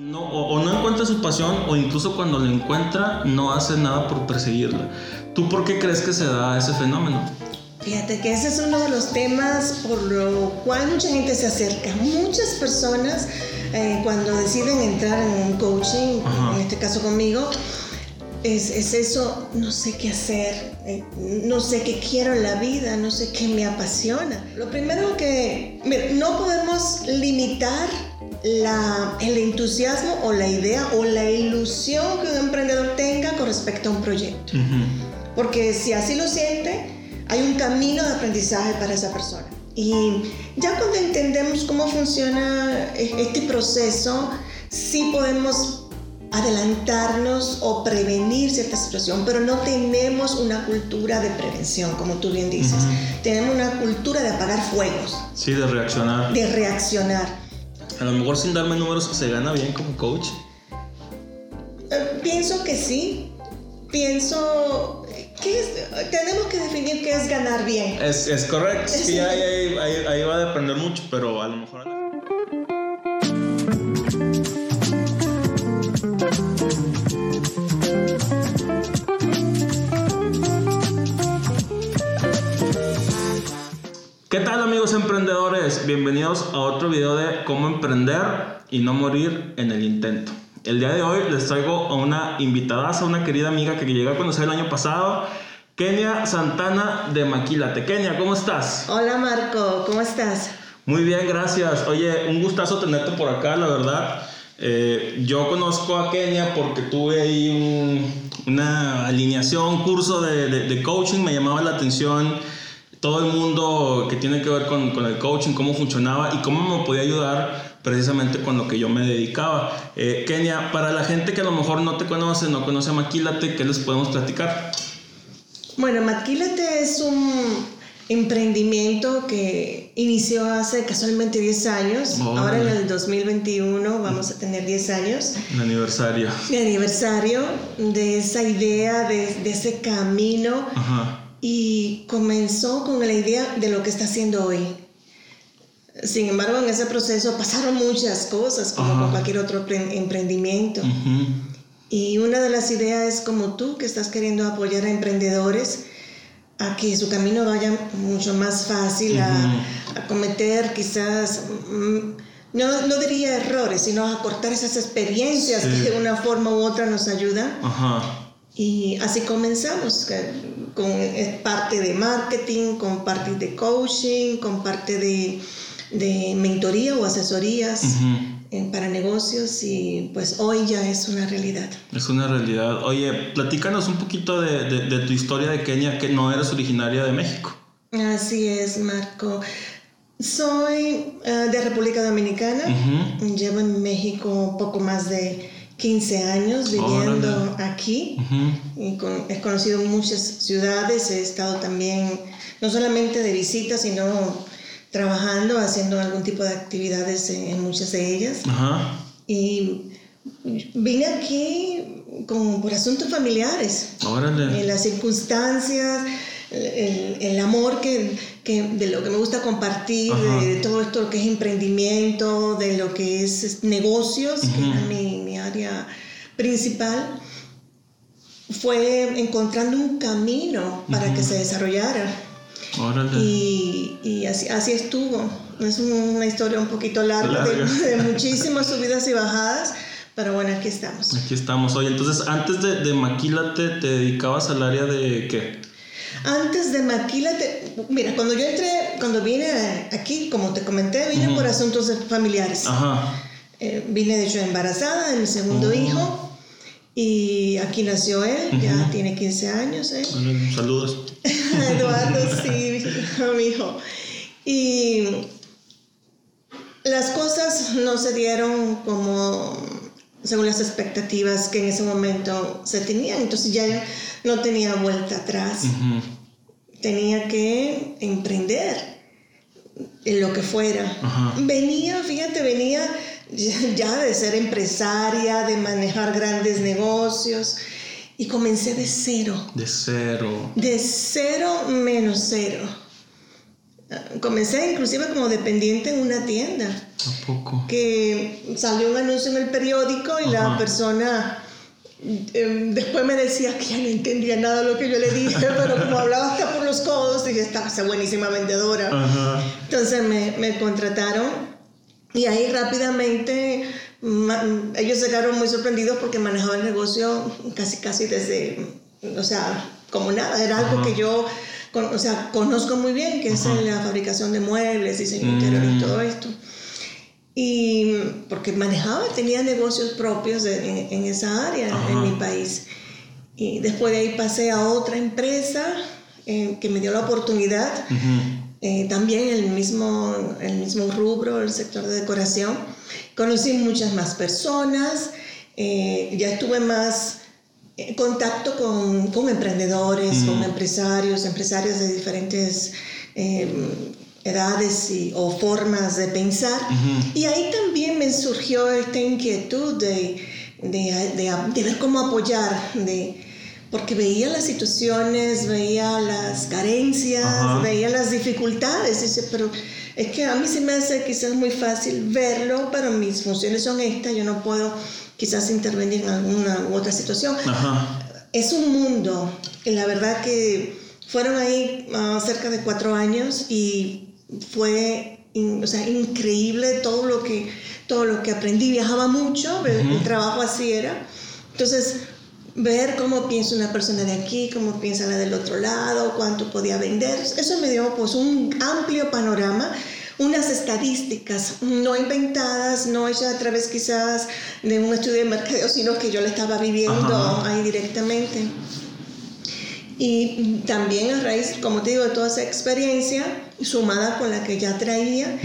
No, o, o no encuentra su pasión o incluso cuando la encuentra no hace nada por perseguirla. ¿Tú por qué crees que se da ese fenómeno? Fíjate que ese es uno de los temas por lo cual mucha gente se acerca. Muchas personas eh, cuando deciden entrar en un coaching, Ajá. en este caso conmigo, es, es eso, no sé qué hacer, eh, no sé qué quiero en la vida, no sé qué me apasiona. Lo primero que, mira, no podemos limitar la, el entusiasmo o la idea o la ilusión que un emprendedor tenga con respecto a un proyecto. Porque si así lo siente, hay un camino de aprendizaje para esa persona. Y ya cuando entendemos cómo funciona e- este proceso, sí podemos adelantarnos o prevenir cierta situación, pero no tenemos una cultura de prevención, como tú bien dices. Tenemos una cultura de apagar fuegos, Sí, de reaccionar. de reaccionar. A lo mejor sin darme números se gana bien como coach. Eh, pienso que sí. Pienso que es- tenemos que definir qué es ganar bien. Es, es correcto. Sí, ahí, ahí- ahí- ahí va a depender mucho, pero a lo mejor... ¿Qué tal amigos emprendedores? Bienvenidos a otro video de cómo emprender y no morir en el intento. El día de hoy les traigo a una invitada, a una querida amiga que llegué a conocer el año pasado, Kenia Santana de Maquilate. Kenia, ¿cómo estás? Hola Marco, ¿cómo estás? Muy bien, gracias. Oye, un gustazo tenerte por acá, la verdad. Eh, yo conozco a Kenia porque tuve ahí un- una alineación, curso de, de- de coaching, me llamaba la atención todo el mundo que tiene que ver con, con el coaching, cómo funcionaba y cómo me podía ayudar precisamente con lo que yo me dedicaba. Eh, Kenia, para la gente que a lo mejor no te conoce, no conoce a Maquilate, ¿qué les podemos platicar? Bueno, Maquilate es un emprendimiento que inició hace casualmente 10 años. Ahora en el 2021 vamos a tener 10 años El aniversario. de aniversario de esa idea, de, de ese camino. Ajá. Y comenzó con la idea de lo que está haciendo hoy. Sin embargo, en ese proceso pasaron muchas cosas, como Ajá. con cualquier otro pre- emprendimiento. Ujú. Y una de las ideas es como tú que estás queriendo apoyar a emprendedores a que su camino vaya mucho más fácil, a, a cometer quizás, mm, no, no diría errores, sino a cortar esas experiencias Sí. que de una forma u otra nos ayudan. Ajá. Y así comenzamos, con parte de marketing, con parte de coaching, con parte de, de mentoría o asesorías eh, para negocios y pues hoy ya es una realidad. Es una realidad. Oye, platícanos un poquito de, de- de tu historia de Kenia, que no eres originaria de México. Así es, Marco. Soy eh, de República Dominicana. Llevo en México poco más de 15 años viviendo aquí. Ujú. Y con- he conocido muchas ciudades, he estado también no solamente de visita, sino trabajando, haciendo algún tipo de actividades en, en muchas de ellas. Ajá. Y vine aquí con, por asuntos familiares. Órale. en las circunstancias, el, el amor que, que- de lo que me gusta compartir, Ajá. de, todo esto que es emprendimiento, de lo que es, es negocios, que era mi, mi área principal, fue encontrando un camino para que se desarrollara. Órale. Y, y así, así estuvo. Es una historia un poquito larga, de-. De, muchísimas subidas y bajadas, pero bueno, aquí estamos. Aquí estamos. Oye, entonces, antes de, de Maquilate, ¿te dedicabas al área de qué? Antes de Maquilate, mira, cuando yo entré, cuando vine aquí, como te comenté, vine por asuntos familiares. Ajá. Eh, vine de hecho embarazada de mi segundo hijo y aquí nació él, ya tiene 15 años, ¿eh? Saludos. Eduardo, sí, mi hijo. Y las cosas no se dieron como según las expectativas que en ese momento se tenían, entonces ya no tenía vuelta atrás. Tenía que emprender en lo que fuera. Venía, fíjate, venía ya de ser empresaria, de manejar grandes negocios y comencé de cero, De cero. de cero menos cero. Comencé inclusive como dependiente en una tienda. ¿A poco? Que salió un anuncio en el periódico y la persona em, después me decía que ya no entendía nada de lo que yo le dije, pero como hablaba hasta por los codos, dije, esta esa buenísima vendedora. Entonces me, me contrataron y ahí rápidamente ellos se quedaron muy sorprendidos porque manejaba el negocio casi casi desde, o sea, como nada, era algo que yo o sea, conozco muy bien, que es la fabricación de muebles, diseño interior y mm. todo esto. Y porque manejaba, tenía negocios propios en, esa área en mi país. Y después de ahí pasé a otra empresa eh, que me dio la oportunidad, eh, también el mismo, el mismo rubro, el sector de decoración. Conocí muchas más personas, eh, ya estuve más contacto con, con emprendedores, con empresarios, empresarios de diferentes em, edades y, o formas de pensar. Y ahí también me surgió esta inquietud de, de, de, ver cómo apoyar, de, porque veía las situaciones, veía las carencias, veía las dificultades. Dice, pero es que a mí se me hace quizás muy fácil verlo, pero mis funciones son estas, yo no puedo quizás intervenir en alguna u otra situación. Es un mundo, la verdad que fueron ahí ah, cerca de cuatro años y fue o sea, increíble todo lo, que, todo lo que aprendí. Viajaba mucho, el trabajo así era. Entonces, ver cómo piensa una persona de aquí, cómo piensa la del otro lado, cuánto podía vender, eso me dio pues un amplio panorama unas estadísticas no inventadas, no hechas a través quizás de un estudio de mercadeo, sino que yo le estaba viviendo ahí directamente. Y también a raíz, como te digo, de toda esa experiencia, sumada con la que ya traía,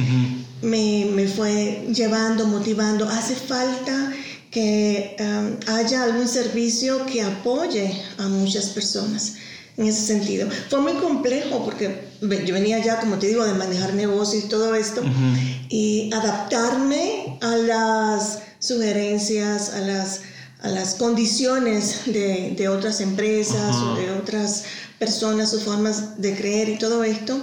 me, me, fue llevando, motivando. Hace falta que um, haya algún servicio que apoye a muchas personas en ese sentido. Fue muy complejo porque yo venía ya, como te digo, de manejar negocios y todo esto, y adaptarme a las sugerencias, a las, a las condiciones de, de otras empresas o de otras personas, sus formas de creer y todo esto,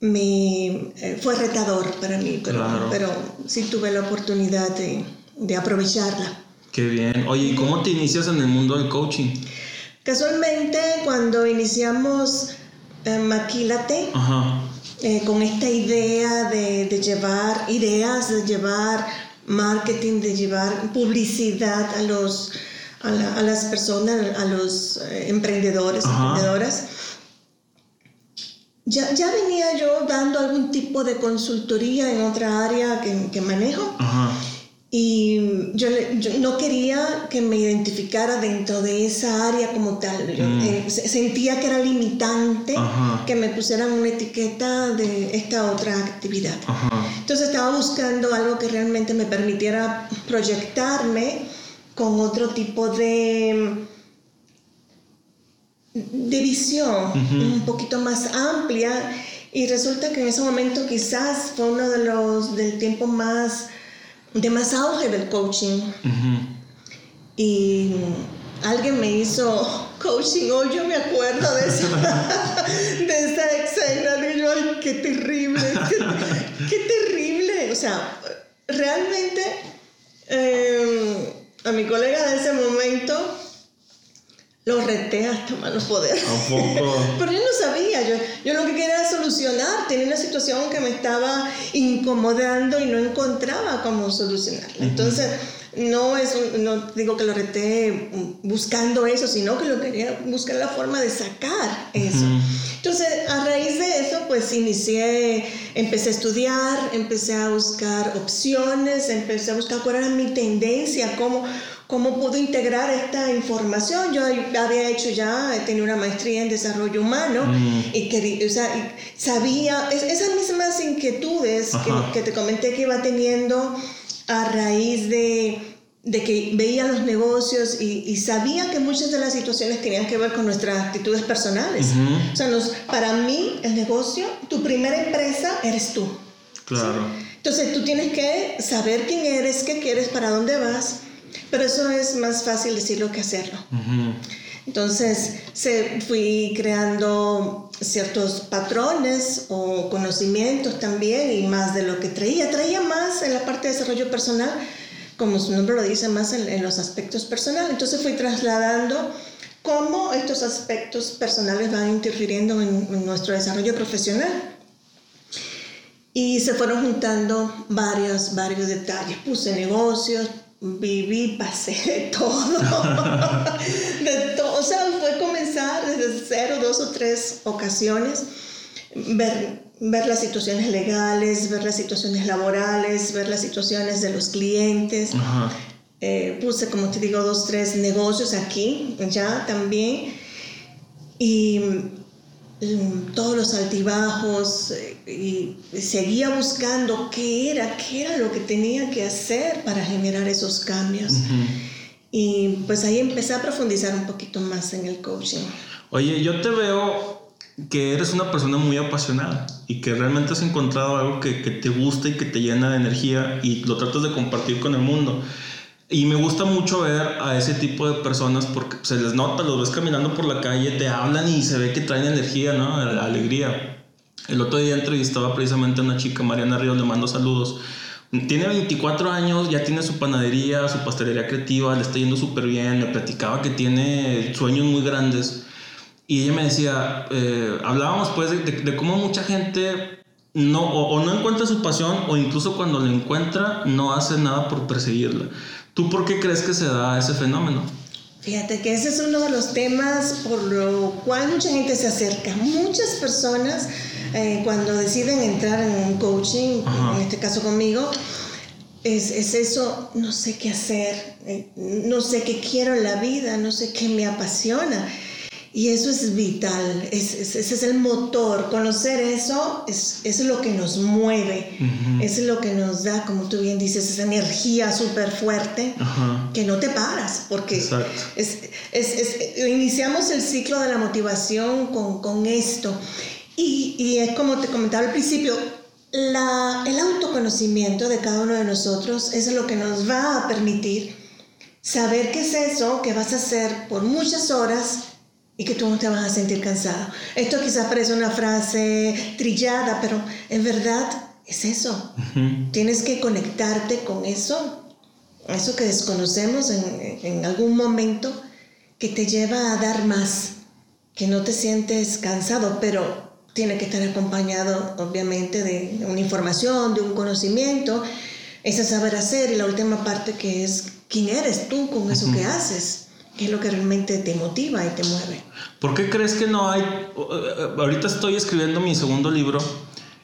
me, eh, fue retador para mí, pero, pero sí tuve la oportunidad de, de aprovecharla. Qué bien. Oye, ¿y cómo te inicias en el mundo del coaching? Casualmente, cuando iniciamos eh, Maquílate, eh, con esta idea de, llevar ideas, de llevar marketing, de llevar publicidad a, los, a, las personas, a los eh, emprendedores, emprendedoras, ya, ya, venía yo dando algún tipo de consultoría en otra área que, que manejo. Y yo, no quería que me identificara dentro de esa área como tal. Yo, mm. eh, sentía que era limitante que me pusieran una etiqueta de esta otra actividad. Entonces estaba buscando algo que realmente me permitiera proyectarme con otro tipo de, de visión, un poquito más amplia. Y resulta que en ese momento quizás fue uno de los del tiempo más de más auge del coaching. Y alguien me hizo coaching hoy, yo me acuerdo de esa, de esa escena, y yo, ay, qué terrible, qué, terrible. O sea, realmente em, a mi colega de ese momento lo reté hasta malos poder. Pero yo no sabía, yo, yo lo que quería era solucionar, tenía una situación que me estaba incomodando y no encontraba cómo solucionarla. Entonces, no es no digo que lo reté buscando eso, sino que lo quería buscar la forma de sacar eso. Entonces, a raíz de eso, pues inicié, empecé a estudiar, empecé a buscar opciones, empecé a buscar cuál era mi tendencia, cómo cómo pudo integrar esta información. Yo había hecho ya, tenía una maestría en desarrollo humano mm. y, quería, o sea, sabía esas mismas inquietudes que, te comenté que iba teniendo a raíz de, de que veía los negocios y, sabía que muchas de las situaciones tenían que ver con nuestras actitudes personales. O sea, para mí el negocio, tu primera empresa eres tú. Claro. Entonces tú tienes que saber quién eres, qué quieres, para dónde vas pero eso es más fácil decirlo que hacerlo. Entonces se fui creando ciertos patrones o conocimientos también y más de lo que traía. Traía más en la parte de desarrollo personal, como su nombre lo dice, más en, los aspectos personales. Entonces fui trasladando cómo estos aspectos personales van interfiriendo en, nuestro desarrollo profesional. Y se fueron juntando varios, varios detalles. Puse negocios, viví, pasé de todo. de. O sea, fue comenzar desde cero, dos o tres ocasiones, ver, ver las situaciones legales, ver las situaciones laborales, ver las situaciones de los clientes. Eh, puse, como te digo, dos, tres negocios aquí, ya también. Y todos los altibajos eh, y seguía buscando qué era, qué era lo que tenía que hacer para generar esos cambios. Y pues ahí empecé a profundizar un poquito más en el coaching. Oye, yo te veo que eres una persona muy apasionada y que realmente has encontrado algo que, que te gusta y que te llena de energía y lo tratas de compartir con el mundo. Y me gusta mucho ver a ese tipo de personas porque se les nota, los ves caminando por la calle, te hablan y se ve que traen energía, ¿no? Alegría. El otro día entrevistaba precisamente a una chica, Mariana Ríos, le mando saludos. Tiene 24 años, ya tiene su panadería, su pastelería creativa, le está yendo súper bien, me platicaba que tiene sueños muy grandes. Y ella me decía, eh, hablábamos pues de, cómo mucha gente no, o, o, no encuentra su pasión o incluso cuando la encuentra no hace nada por perseguirla. ¿Tú por qué crees que se da ese fenómeno? Fíjate que ese es uno de los temas por lo cual mucha gente se acerca. Muchas personas eh, cuando deciden entrar en un coaching, en este caso conmigo, es, es, eso, no sé qué hacer, eh, no sé qué quiero en la vida, no sé qué me apasiona. Y eso es vital, es, ese es el motor. Conocer eso es, es lo que nos mueve, es lo que nos da, como tú bien dices, esa energía súper fuerte que no te paras, porque es, iniciamos el ciclo de la motivación con, con esto. Y, y, es como te comentaba al principio, la, el autoconocimiento de cada uno de nosotros es lo que nos va a permitir saber qué es eso que vas a hacer por muchas horas y que tú no te vas a sentir cansado. Esto quizás parece una frase trillada, pero en verdad es eso. Tienes que conectarte con eso, eso que desconocemos en, en, algún momento, que te lleva a dar más, que no te sientes cansado, pero tiene que estar acompañado obviamente de una información, de un conocimiento, ese saber hacer y la última parte que es quién eres tú con eso que haces. ¿Qué es lo que realmente te motiva y te mueve? ¿Por qué crees que no hay... Ahorita estoy escribiendo mi segundo libro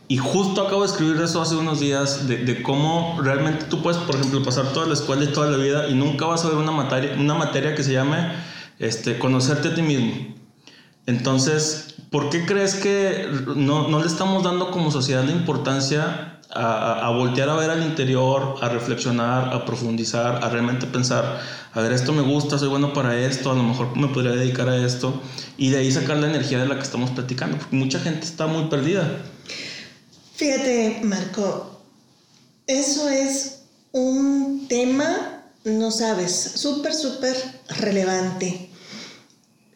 y justo acabo de escribir eso hace unos días de, de, cómo realmente tú puedes, por ejemplo, pasar toda la escuela y toda la vida y nunca vas a ver una materia, una materia que se llame este, conocerte a ti mismo. Entonces, ¿por qué crees que no, no le estamos dando como sociedad la importancia a, voltear a ver al interior, a reflexionar, a profundizar, a realmente pensar, a ver, esto me gusta, soy bueno para esto, a lo mejor me podría dedicar a esto, y de ahí sacar la energía de la que estamos platicando, porque mucha gente está muy perdida. Fíjate, Marco, eso es un tema, no sabes, súper, súper relevante.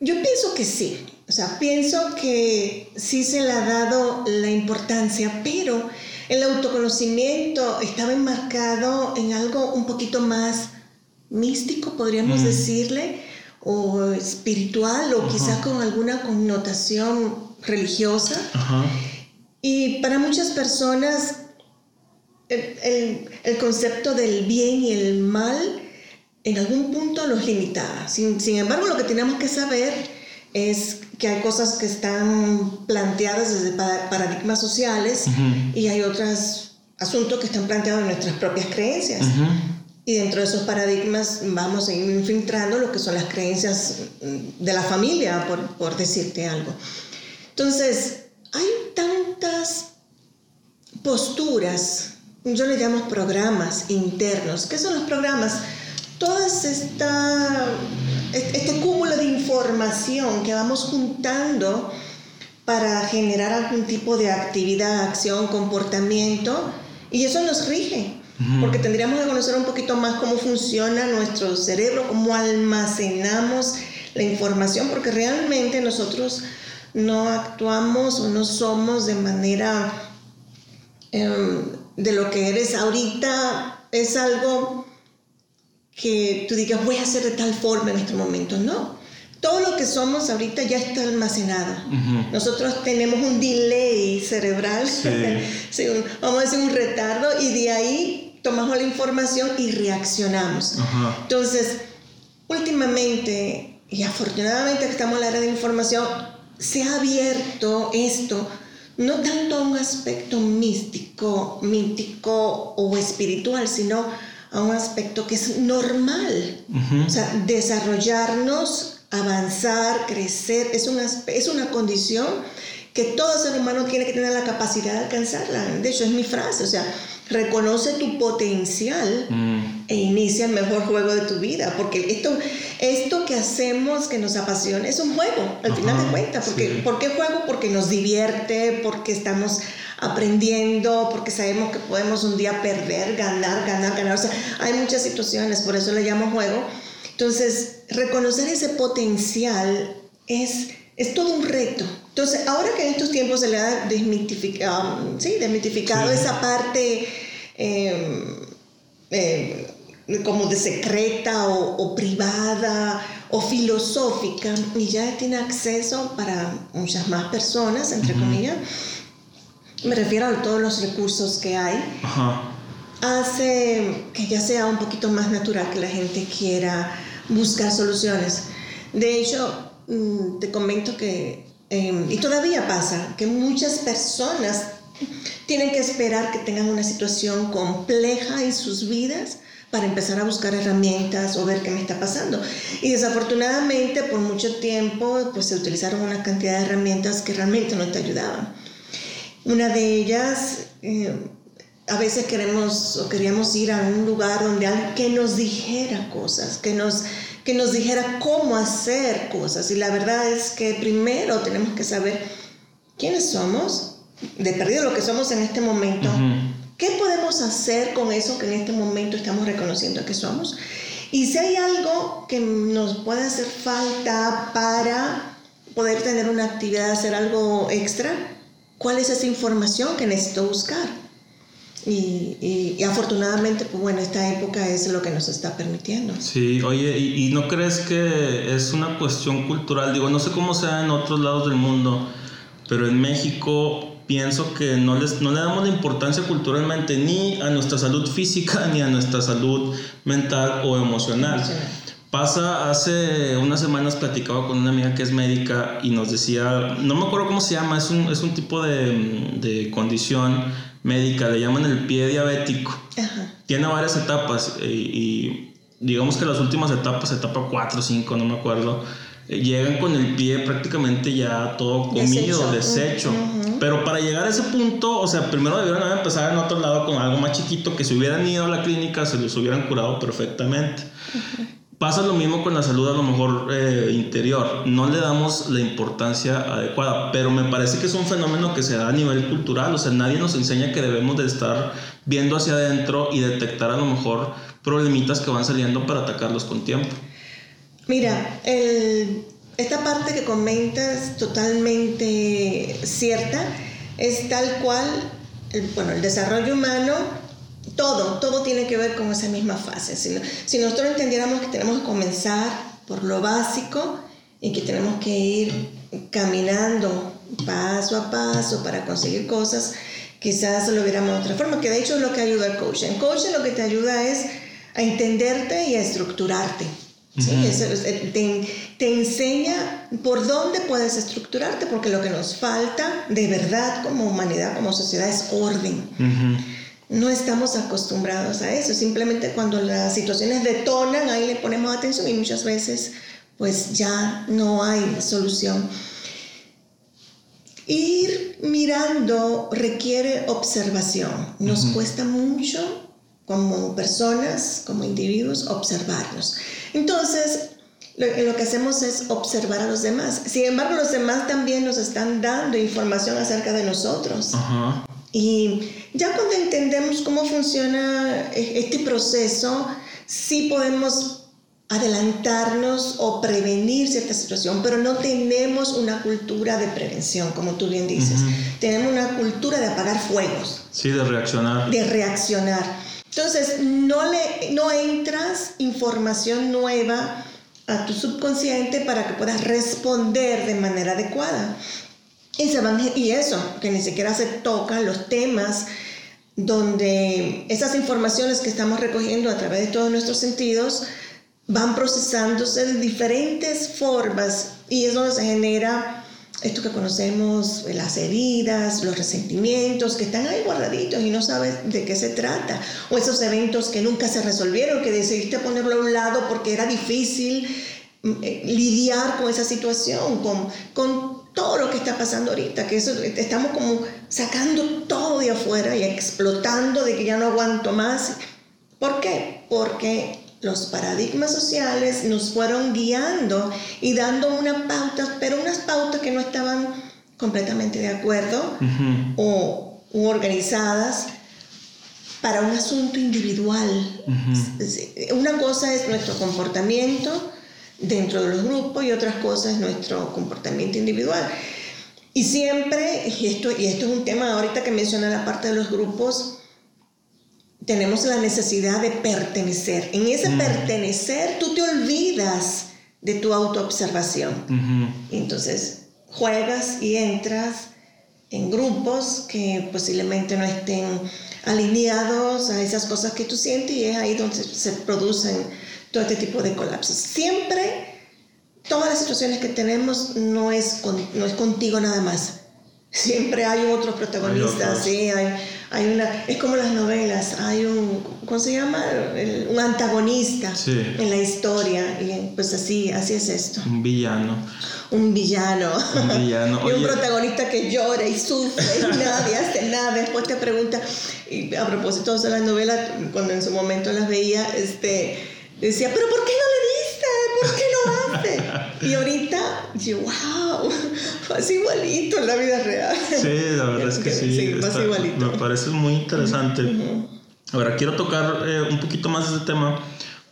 Yo pienso que sí, o sea, pienso que sí se le ha dado la importancia, pero el autoconocimiento estaba enmarcado en algo un poquito más místico, podríamos mm. decirle, o espiritual, o quizá con alguna connotación religiosa. Y para muchas personas el, concepto del bien y el mal en algún punto los limitaba. Sin, sin embargo, lo que tenemos que saber es que hay cosas que están planteadas desde paradigmas sociales y hay otros asuntos que están planteados en nuestras propias creencias. Y dentro de esos paradigmas vamos a ir infiltrando lo que son las creencias de la familia, por, por decirte algo. Entonces, hay tantas posturas, yo le llamo programas internos. ¿Qué son los programas? Todas esta este cúmulo de información que vamos juntando para generar algún tipo de actividad, acción, comportamiento, y eso nos rige, porque tendríamos que conocer un poquito más cómo funciona nuestro cerebro, cómo almacenamos la información, porque realmente nosotros no actuamos o no somos de manera em, de lo que eres. Ahorita, es algo que tú digas, voy a hacer de tal forma en este momento. No, todo lo que somos ahorita ya está almacenado. Nosotros tenemos un delay cerebral, vamos a decir un retardo, y de ahí tomamos la información y reaccionamos. Entonces, últimamente, y afortunadamente que estamos en la era de información, se ha abierto esto no tanto a un aspecto místico, mítico o espiritual, sino a un aspecto que es normal. O sea, desarrollarnos, avanzar, crecer, es una, es una condición que todo ser humano tiene que tener la capacidad de alcanzarla. De hecho, es mi frase, o sea, reconoce tu potencial mm. e inicia el mejor juego de tu vida, porque esto, esto que hacemos, que nos apasiona, es un juego, al final de cuentas. Porque, ¿Por qué juego? Porque nos divierte, porque estamos aprendiendo, porque sabemos que podemos un día perder, ganar, ganar, ganar. O sea, hay muchas situaciones, por eso le llamo juego. Entonces, reconocer ese potencial es es todo un reto. Entonces, ahora que en estos tiempos se le ha desmitificado, sí, desmitificado esa parte em, em, como de secreta o, privada o filosófica y ya tiene acceso para muchas más personas, entre comillas, me refiero a todos los recursos que hay, hace que ya sea un poquito más natural que la gente quiera buscar soluciones. De hecho, Mm, te comento que, em, y todavía pasa, que muchas personas tienen que esperar que tengan una situación compleja en sus vidas para empezar a buscar herramientas o ver qué me está pasando. Y desafortunadamente por mucho tiempo pues se utilizaron una cantidad de herramientas que realmente no te ayudaban. Una de ellas, eh, a veces queremos o queríamos ir a un lugar donde alguien que nos dijera cosas, que nos que nos dijera cómo hacer cosas. Y la verdad es que primero tenemos que saber quiénes somos, de perdido lo que somos en este momento, qué podemos hacer con eso que en este momento estamos reconociendo que somos. Y si hay algo que nos puede hacer falta para poder tener una actividad, hacer algo extra, ¿cuál es esa información que necesito buscar? Y, afortunadamente, pues bueno, esta época es lo que nos está permitiendo. Sí, oye, ¿y, no crees que es una cuestión cultural? Digo, no sé cómo sea en otros lados del mundo, pero en México pienso que no, les, no le damos la importancia culturalmente ni a nuestra salud física ni a nuestra salud mental o emocional. Pasa, hace unas semanas platicaba con una amiga que es médica y nos decía, no me acuerdo cómo se llama, es un, es un tipo de, de condición médica, le llaman el pie diabético. Tiene varias etapas eh, y, digamos que las últimas etapas, etapa 4 o 5, no me acuerdo, eh, llegan con el pie prácticamente ya todo comido, deshecho. Pero para llegar a ese punto, o sea, primero debieron haber empezado en otro lado con algo más chiquito, que si hubieran ido a la clínica se los hubieran curado perfectamente. Pasa lo mismo con la salud a lo mejor eh, interior. No le damos la importancia adecuada, pero me parece que es un fenómeno que se da a nivel cultural. O sea, nadie nos enseña que debemos de estar viendo hacia adentro y detectar a lo mejor problemitas que van saliendo para atacarlos con tiempo. Mira, esta parte que comentas totalmente cierta. Es tal cual, bueno, el desarrollo humano todo, todo tiene que ver con esa misma fase. Si, si nosotros entendiéramos que tenemos que comenzar por lo básico y que tenemos que ir caminando paso a paso para conseguir cosas, quizás lo viéramos de otra forma, que de hecho es lo que ayuda al coaching. El coaching lo que te ayuda es a entenderte y a estructurarte. ¿sí? te, te, enseña por dónde puedes estructurarte, porque lo que nos falta de verdad como humanidad, como sociedad, es orden no estamos acostumbrados a eso. Simplemente cuando las situaciones detonan, ahí le ponemos atención y muchas veces pues ya no hay solución. Ir mirando requiere observación. Nos cuesta mucho como personas, como individuos, observarnos. Entonces, lo, lo, que hacemos es observar a los demás. Sin embargo, los demás también nos están dando información acerca de nosotros. Ajá. Y ya cuando entendemos cómo funciona e-, este proceso, sí podemos adelantarnos o prevenir cierta situación, pero no tenemos una cultura de prevención, como tú bien dices. Tenemos una cultura de apagar fuegos. Sí, de reaccionar. De reaccionar. Entonces, no, le, no entras información nueva a tu subconsciente para que puedas responder de manera adecuada. Van, y eso, que ni siquiera se tocan los temas donde esas informaciones que estamos recogiendo a través de todos nuestros sentidos van procesándose de diferentes formas y es donde se genera esto que conocemos, las heridas, los resentimientos que están ahí guardaditos y no sabes de qué se trata, o esos eventos que nunca se resolvieron, que decidiste ponerlo a un lado porque era difícil mm, eh, lidiar con esa situación, con, con todo lo que está pasando ahorita, que eso, estamos como sacando todo de afuera y explotando de que ya no aguanto más. ¿Por qué? Porque los paradigmas sociales nos fueron guiando y dando unas pautas, pero unas pautas que no estaban completamente de acuerdo o organizadas para un asunto individual. Una cosa es nuestro comportamiento dentro de los grupos y otras cosas es nuestro comportamiento individual. Y siempre, y esto, y esto es un tema ahorita que menciona la parte de los grupos, tenemos la necesidad de pertenecer. En ese mm. pertenecer tú te olvidas de tu autoobservación. Entonces juegas y entras en grupos que posiblemente no estén alineados a esas cosas que tú sientes y es ahí donde se producen todo este tipo de colapsos. Siempre, todas las situaciones que tenemos no es, no es contigo nada más. Siempre hay otros protagonistas, sí, hay hay una, es como las novelas, hay un, ¿cómo se llama? un antagonista en la historia, y pues así, así es esto. Un villano. Un villano. Un villano. y un protagonista que llora y sufre y nadie hace nada. Después te pregunta, y a propósito de las novelas, cuando en su momento las veía, este, decía, pero ¿por qué no le diste? ¿Por qué no hace? Y ahorita, yo, wow, así igualito en la vida real. Sí, la verdad es que sí. sí igualito. Me parece muy interesante. Ahora, quiero tocar eh, un poquito más ese tema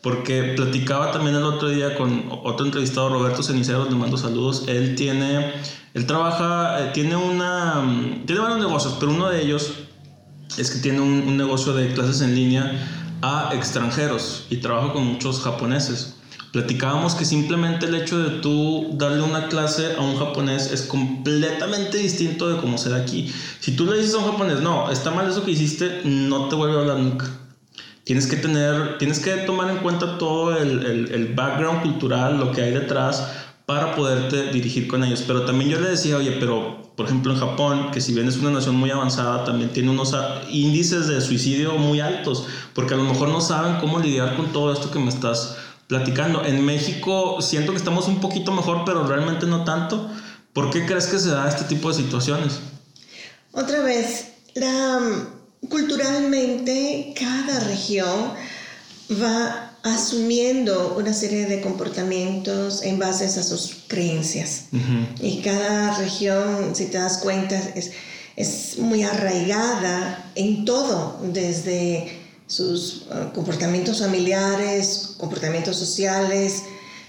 porque platicaba también el otro día con otro entrevistado, Roberto Cenicero, le mando saludos. Él tiene, él trabaja, eh, tiene una, tiene varios negocios, pero uno de ellos es que tiene un, un negocio de clases en línea a extranjeros y trabaja con muchos japoneses. Platicábamos que simplemente el hecho de tú darle una clase a un japonés es completamente distinto de cómo se da aquí. Si tú le dices a un japonés, no, está mal eso que hiciste, no te vuelve a hablar nunca. Tienes que tener, tienes que tomar en cuenta todo el, el, el background cultural, lo que hay detrás para poderte dirigir con ellos. Pero también yo le decía, oye, pero por ejemplo en Japón, que si bien es una nación muy avanzada, también tiene unos índices de suicidio muy altos, porque a lo mejor no saben cómo lidiar con todo esto que me estás platicando. En México siento que estamos un poquito mejor, pero realmente no tanto. ¿Por qué crees que se da este tipo de situaciones? Otra vez, la, culturalmente cada región va asumiendo una serie de comportamientos en base a sus creencias. Y cada región, si te das cuenta, es, es muy arraigada en todo, desde sus uh, comportamientos familiares, comportamientos sociales,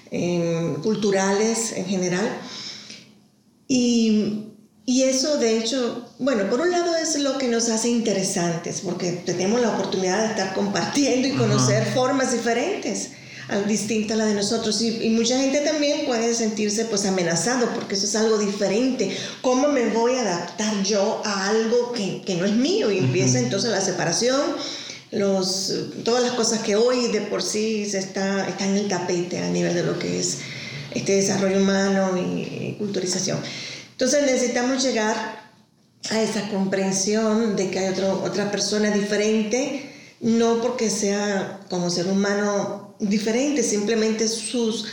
em, culturales en general. Y, y, eso, de hecho, bueno, por un lado es lo que nos hace interesantes, porque tenemos la oportunidad de estar compartiendo y conocer formas diferentes distinta a la de nosotros y, mucha gente también puede sentirse pues amenazado porque eso es algo diferente ¿cómo me voy a adaptar yo a algo que, que no es mío? y empieza entonces la separación los, todas las cosas que hoy de por sí se está, está en el tapete a nivel de lo que es este desarrollo humano y, culturización. Entonces necesitamos llegar a esa comprensión de que hay otro, otra persona diferente, no porque sea como ser humano diferente, simplemente sus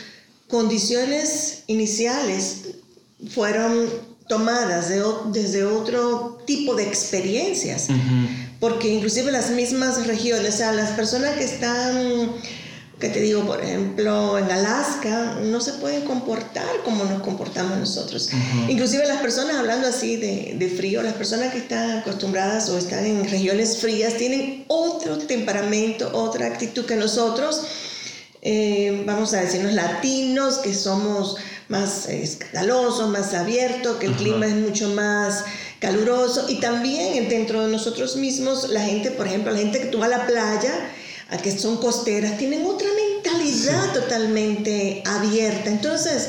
condiciones iniciales fueron tomadas de, desde otro tipo de experiencias. Porque inclusive las mismas regiones, o sea, las personas que están, que te digo, por ejemplo, en Alaska, no se pueden comportar como nos comportamos nosotros. Inclusive las personas, hablando así de, de, frío, las personas que están acostumbradas o están en regiones frías tienen otro temperamento, otra actitud que nosotros. eh, vamos a decirnos, latinos, que somos más escandalosos, más abiertos, que el clima es mucho más caluroso y también dentro de nosotros mismos, la gente, por ejemplo, la gente que tú vas a la playa, a que son costeras, tienen otra mentalidad totalmente abierta. Entonces,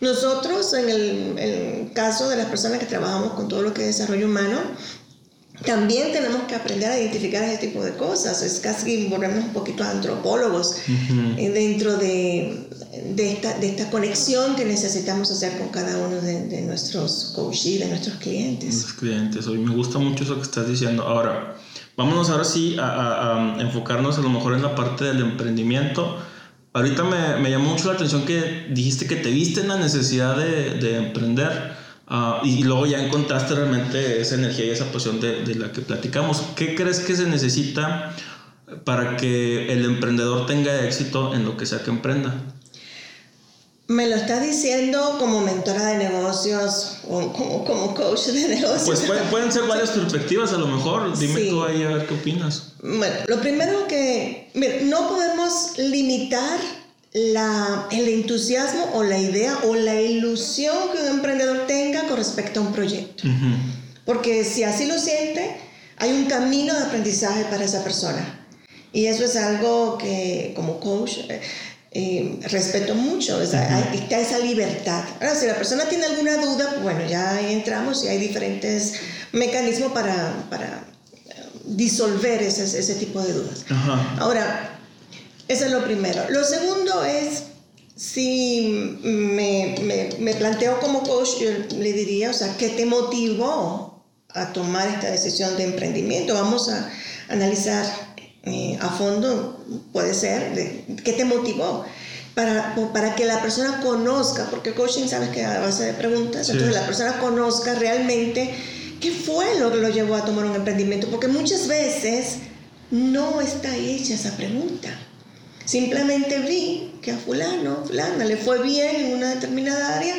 nosotros, en el, el, caso de las personas que trabajamos con todo lo que es desarrollo humano, también tenemos que aprender a identificar ese tipo de cosas. Es casi volvernos un poquito antropólogos eh, dentro de, de, esta, de esta conexión que necesitamos hacer con cada uno de, de nuestros coaches, de nuestros clientes. Los clientes. Hoy me gusta mucho eso que estás diciendo. Ahora, vámonos ahora sí a, a, enfocarnos a lo mejor en la parte del emprendimiento. Ahorita me, me llamó mucho la atención que dijiste que te viste en la necesidad de, de emprender. Uh, y luego ya encontraste realmente esa energía y esa pasión de, de, la que platicamos. ¿Qué crees que se necesita para que el emprendedor tenga éxito en lo que sea que emprenda? Me lo estás diciendo como mentora de negocios o como, como coach de negocios. Pues pueden, pueden ser varias perspectivas a lo mejor. Dime sí. tú ahí a ver qué opinas. Bueno, lo primero que mira, no podemos limitar la, el entusiasmo o la idea o la ilusión que un emprendedor tenga con respecto a un proyecto. Uh -huh. Porque si así lo siente, hay un camino de aprendizaje para esa persona. Y eso es algo que como coach eh, respeto mucho, o sea, uh -huh. hay, está esa libertad. Ahora, si la persona tiene alguna duda, pues bueno, ya entramos y hay diferentes mecanismos para, para disolver ese, ese tipo de dudas. Uh -huh. Ahora, eso es lo primero. Lo segundo es, si me, me, me, planteo como coach, yo le diría, o sea, ¿qué te motivó a tomar esta decisión de emprendimiento? Vamos a analizar eh, a fondo, puede ser, de, ¿qué te motivó? Para, para que la persona conozca, porque coaching sabes que a base de preguntas, sí. entonces la persona conozca realmente qué fue lo que lo llevó a tomar un emprendimiento, porque muchas veces no está hecha esa pregunta. Simplemente vi que a fulano, fulana le fue bien en una determinada área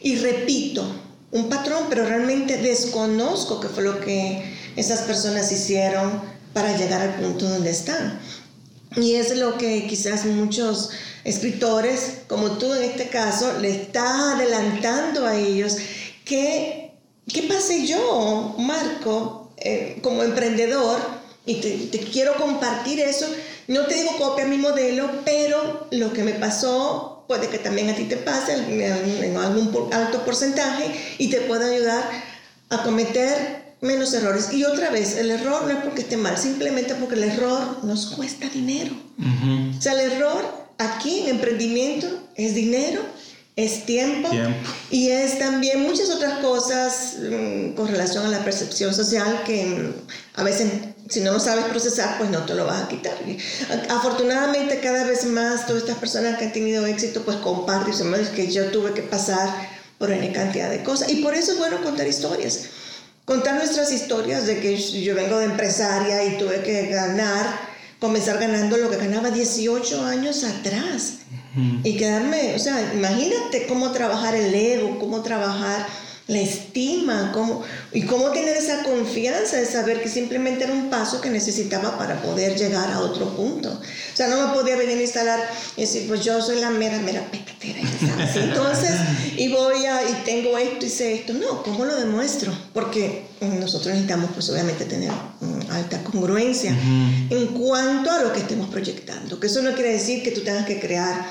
y repito un patrón, pero realmente desconozco qué fue lo que esas personas hicieron para llegar al punto donde están. Y es lo que quizás muchos escritores, como tú en este caso, le está adelantando a ellos que, ¿qué pasé yo, Marco, eh, como emprendedor? Y te, te quiero compartir eso no te digo copia mi modelo, pero lo que me pasó puede que también a ti te pase en algún alto porcentaje y te pueda ayudar a cometer menos errores. Y otra vez, el error no es porque esté mal, simplemente porque el error nos cuesta dinero. Uh -huh. O sea, el error aquí en emprendimiento es dinero, es tiempo, tiempo, y es también muchas otras cosas mmm, con relación a la percepción social que mmm, a veces si no lo sabes procesar, pues no te lo vas a quitar. Afortunadamente, cada vez más todas estas personas que han tenido éxito, pues comparten dicen que yo tuve que pasar por una cantidad de cosas. Y por eso es bueno contar historias. Contar nuestras historias de que yo vengo de empresaria y tuve que ganar, comenzar ganando lo que ganaba 18 años atrás. Uh -huh. Y quedarme, o sea, imagínate cómo trabajar el ego, cómo trabajar la estima, cómo, y cómo tener esa confianza de saber que simplemente era un paso que necesitaba para poder llegar a otro punto. O sea, no me podía venir a instalar y decir, pues yo soy la mera, mera petatera, ¿sabes? Entonces, y voy a, y tengo esto y sé esto. No, ¿cómo lo demuestro? Porque nosotros necesitamos, pues obviamente, tener alta congruencia uh -huh. en cuanto a lo que estemos proyectando. Que eso no quiere decir que tú tengas que crear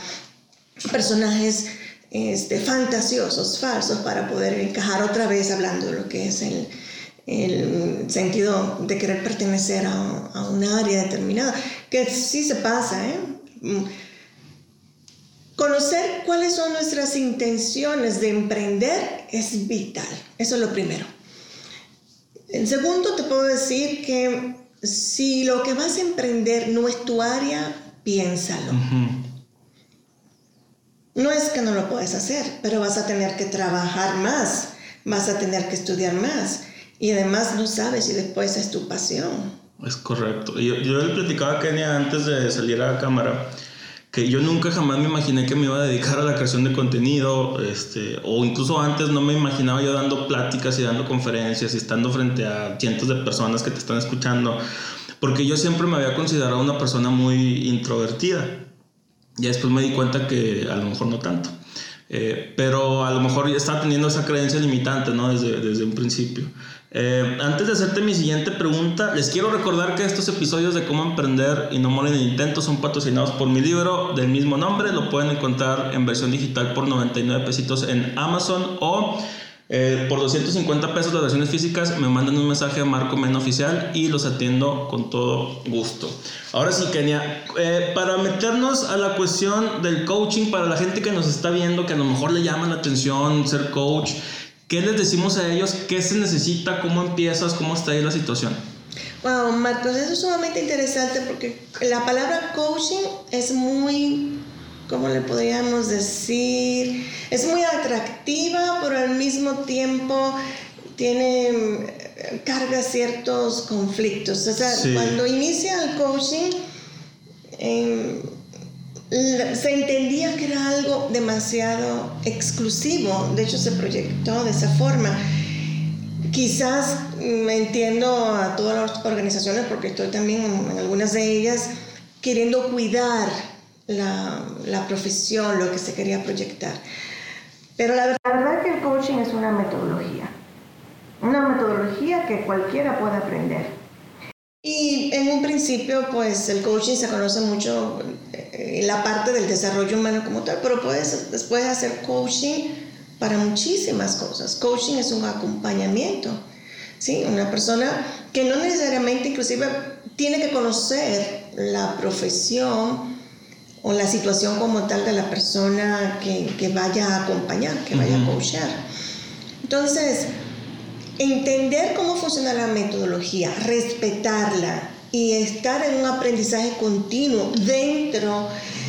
personajes este, fantasiosos, falsos, para poder encajar otra vez hablando de lo que es el, el sentido de querer pertenecer a, a un área determinada, que sí se pasa, ¿eh? Conocer cuáles son nuestras intenciones de emprender es vital, eso es lo primero. En segundo, te puedo decir que si lo que vas a emprender no es tu área, piénsalo. Uh -huh. No es que no lo puedes hacer, pero vas a tener que trabajar más, vas a tener que estudiar más y además no sabes si después es tu pasión. Es correcto. Yo, yo le platicaba a Kenia antes de salir a la cámara que yo nunca jamás me imaginé que me iba a dedicar a la creación de contenido, este, o incluso antes no me imaginaba yo dando pláticas y dando conferencias y estando frente a cientos de personas que te están escuchando, porque yo siempre me había considerado una persona muy introvertida Ya después me di cuenta que a lo mejor no tanto. Eh, pero a lo mejor ya estaba teniendo esa creencia limitante, ¿no? Desde, desde un principio. Eh, antes de hacerte mi siguiente pregunta, les quiero recordar que estos episodios de cómo emprender y no morir en intento son patrocinados por mi libro del mismo nombre. Lo pueden encontrar en versión digital por 99 pesitos en Amazon o eh, por 250 pesos las versiones físicas me mandan un mensaje a Marco Men Oficial y los atiendo con todo gusto. Ahora sí, Kenia, eh, para meternos a la cuestión del coaching, para la gente que nos está viendo, que a lo mejor le llama la atención ser coach, ¿qué les decimos a ellos? ¿Qué se necesita? ¿Cómo empiezas? ¿Cómo está ahí la situación? Wow, Marcos, eso es sumamente interesante porque la palabra coaching es muy ¿cómo le podríamos decir? Es muy atractiva, pero al mismo tiempo tiene eh, carga ciertos conflictos. O sea, cuando inicia el coaching, em, se entendía que era algo demasiado exclusivo, de hecho se proyectó de esa forma. Quizás me entiendo a todas las organizaciones, porque estoy también en algunas de ellas, queriendo cuidar la, profesión, lo que se quería proyectar. Pero la verdad, es que el coaching es una metodología, una metodología que cualquiera puede aprender. Y en un principio, pues el coaching se conoce mucho eh, en la parte del desarrollo humano como tal, pero puedes después hacer coaching para muchísimas cosas. Coaching es un acompañamiento, ¿sí? Una persona que no necesariamente inclusive tiene que conocer la profesión o la situación como tal de la persona que, vaya a acompañar, que vaya a coachar. Entonces, entender cómo funciona la metodología, respetarla y estar en un aprendizaje continuo dentro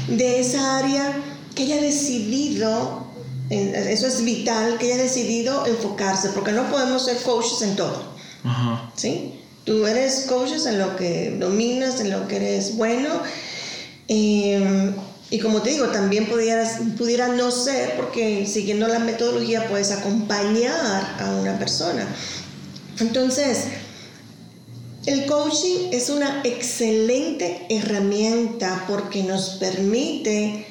de esa área que haya decidido, eso es vital, que haya decidido enfocarse, porque no podemos ser coaches en todo. ¿Sí? Tú eres coaches en lo que dominas, en lo que eres bueno Em, y como te digo, también pudieras, pudiera no ser, porque siguiendo la metodología puedes acompañar a una persona. Entonces, el coaching es una excelente herramienta porque nos permite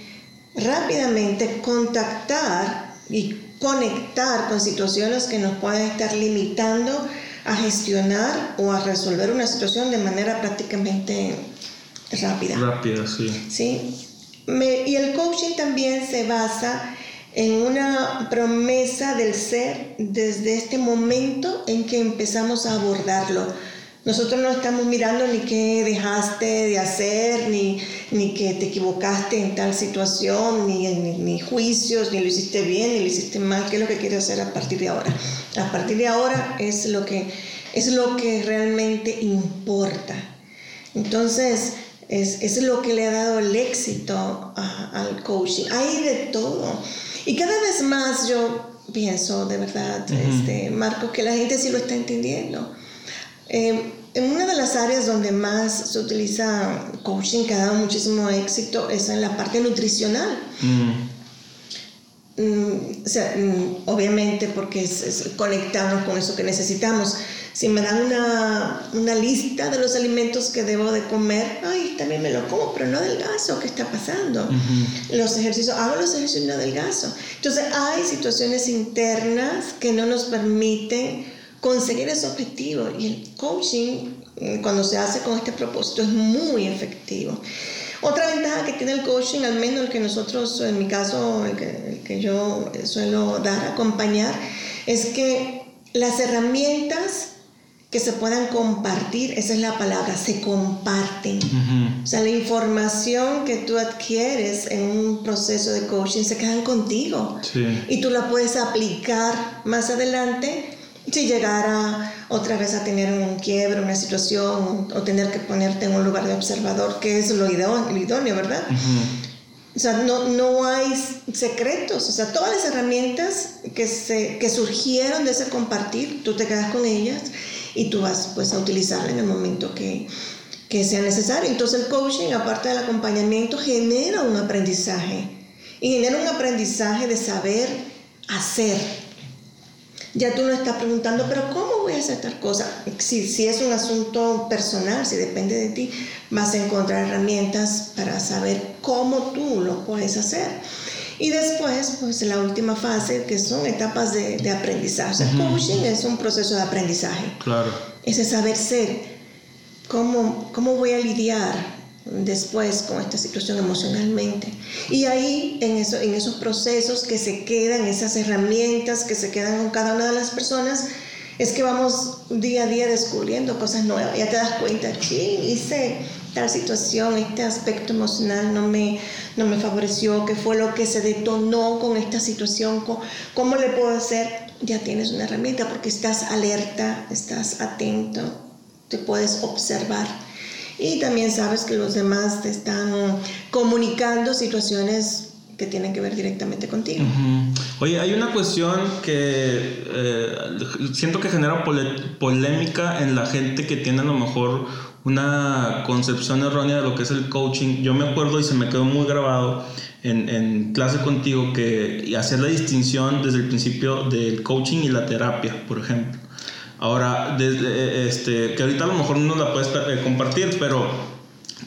rápidamente contactar y conectar con situaciones que nos pueden estar limitando a gestionar o a resolver una situación de manera prácticamente rápida. Rápida, sí. Sí. y el coaching también se basa en una promesa del ser desde este momento en que empezamos a abordarlo. Nosotros no estamos mirando ni qué dejaste de hacer, ni, ni que te equivocaste en tal situación, ni, ni, ni, juicios, ni lo hiciste bien, ni lo hiciste mal, qué es lo que quieres hacer a partir de ahora. A partir de ahora es lo que, es lo que realmente importa. Entonces, es, es lo que le ha dado el éxito al coaching. Hay de todo. Y cada vez más yo pienso, de verdad, este, Marco, que la gente sí lo está entendiendo. Eh, en una de las áreas donde más se utiliza coaching, que ha dado muchísimo éxito, es en la parte nutricional. Mm, o sea, mm, obviamente porque es, es, conectarnos con eso que necesitamos. Si me dan una, una, lista de los alimentos que debo de comer, ay, también me lo como, pero no adelgazo, ¿qué está pasando? Los ejercicios, hago los ejercicios y no adelgazo. Entonces hay situaciones internas que no nos permiten conseguir ese objetivo y el coaching, mm, cuando se hace con este propósito, es muy efectivo. Otra ventaja que tiene el coaching, al menos el que nosotros, en mi caso, el que, yo suelo dar, acompañar, es que las herramientas que se puedan compartir, esa es la palabra, se comparten. O sea, la información que tú adquieres en un proceso de coaching se quedan contigo. Y tú la puedes aplicar más adelante si llegara otra vez a tener un quiebre, una situación, o tener que ponerte en un lugar de observador, que es lo idóneo, ¿verdad? O sea, no, no hay secretos, o sea, todas las herramientas que, se, que surgieron de ese compartir, tú te quedas con ellas y tú vas pues a utilizarla en el momento que, que sea necesario. Entonces el coaching, aparte del acompañamiento, genera un aprendizaje y genera un aprendizaje de saber hacer, Ya tú no estás preguntando, pero ¿cómo voy a hacer tal cosa? Si, si es un asunto personal, si depende de ti, vas a encontrar herramientas para saber cómo tú lo puedes hacer. Y después, pues la última fase, que son etapas de, de aprendizaje. Coaching es un proceso de aprendizaje. Claro. Ese saber ser, cómo, cómo voy a lidiar después con esta situación emocionalmente. Y ahí, en, eso, en esos procesos que se quedan, esas herramientas que se quedan con cada una de las personas, es que vamos día a día descubriendo cosas nuevas. Ya te das cuenta, sí, hice tal situación, este aspecto emocional no me, no me favoreció, qué fue lo que se detonó con esta situación, cómo le puedo hacer. Ya tienes una herramienta porque estás alerta, estás atento, te puedes observar y también sabes que los demás te están comunicando situaciones que tienen que ver directamente contigo. Oye, hay una cuestión que eh, siento que genera polémica en la gente que tiene a lo mejor una concepción errónea de lo que es el coaching. Yo me acuerdo y se me quedó muy grabado en, en clase contigo que hacer la distinción desde el principio del coaching y la terapia, por ejemplo. Ahora, desde, este, que ahorita a lo mejor no la puedes eh, compartir, pero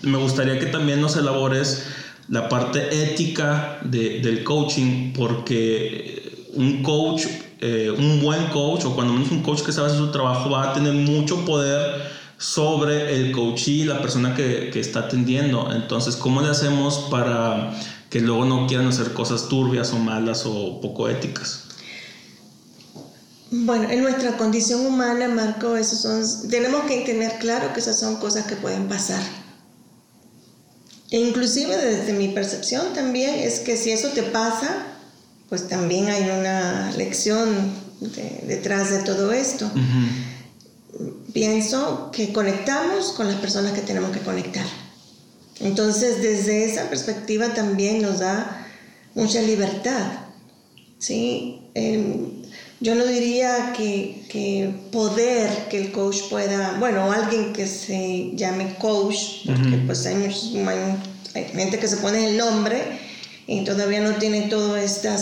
me gustaría que también nos elabores la parte ética de, del coaching, porque un coach, eh, un buen coach, o cuando menos un coach que sabe hacer su trabajo, va a tener mucho poder sobre el coach y la persona que está atendiendo. Entonces, ¿cómo le hacemos para que luego no quieran hacer cosas turbias o malas o poco éticas? Bueno, en nuestra condición humana, Marco, esos son, tenemos que tener claro que esas son cosas que pueden pasar. E inclusive desde mi percepción también es que si eso te pasa, pues también hay una lección detrás de todo esto. Pienso que conectamos con las personas que tenemos que conectar. Entonces, desde esa perspectiva también nos da mucha libertad. ¿sí? Yo no diría que, que, poder que el coach pueda, bueno, alguien que se llame coach, porque pues hay, muchos, hay, gente que se pone el nombre y todavía no tiene toda esta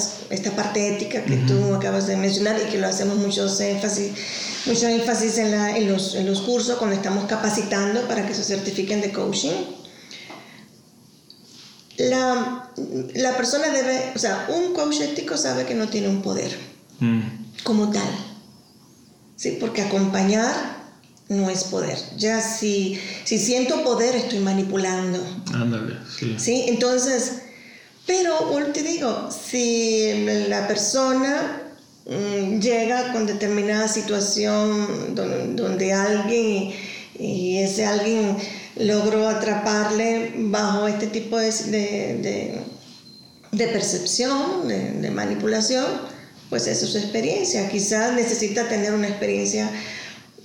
parte ética que tú acabas de mencionar y que lo hacemos muchos énfasis, mucho énfasis en, la, en, los, en los cursos cuando estamos capacitando para que se certifiquen de coaching. La, la persona debe, o sea, un coach ético sabe que no tiene un poder. Mm como tal. ¿Sí? Porque acompañar no es poder. Ya si, si siento poder, estoy manipulando. Ándale, sí. ¿Sí? Entonces, pero te digo, si la persona mm, llega con determinada situación donde, alguien y, ese alguien logró atraparle bajo este tipo de, de, de, percepción, de manipulación, pues esa es su experiencia. Quizás necesita tener una experiencia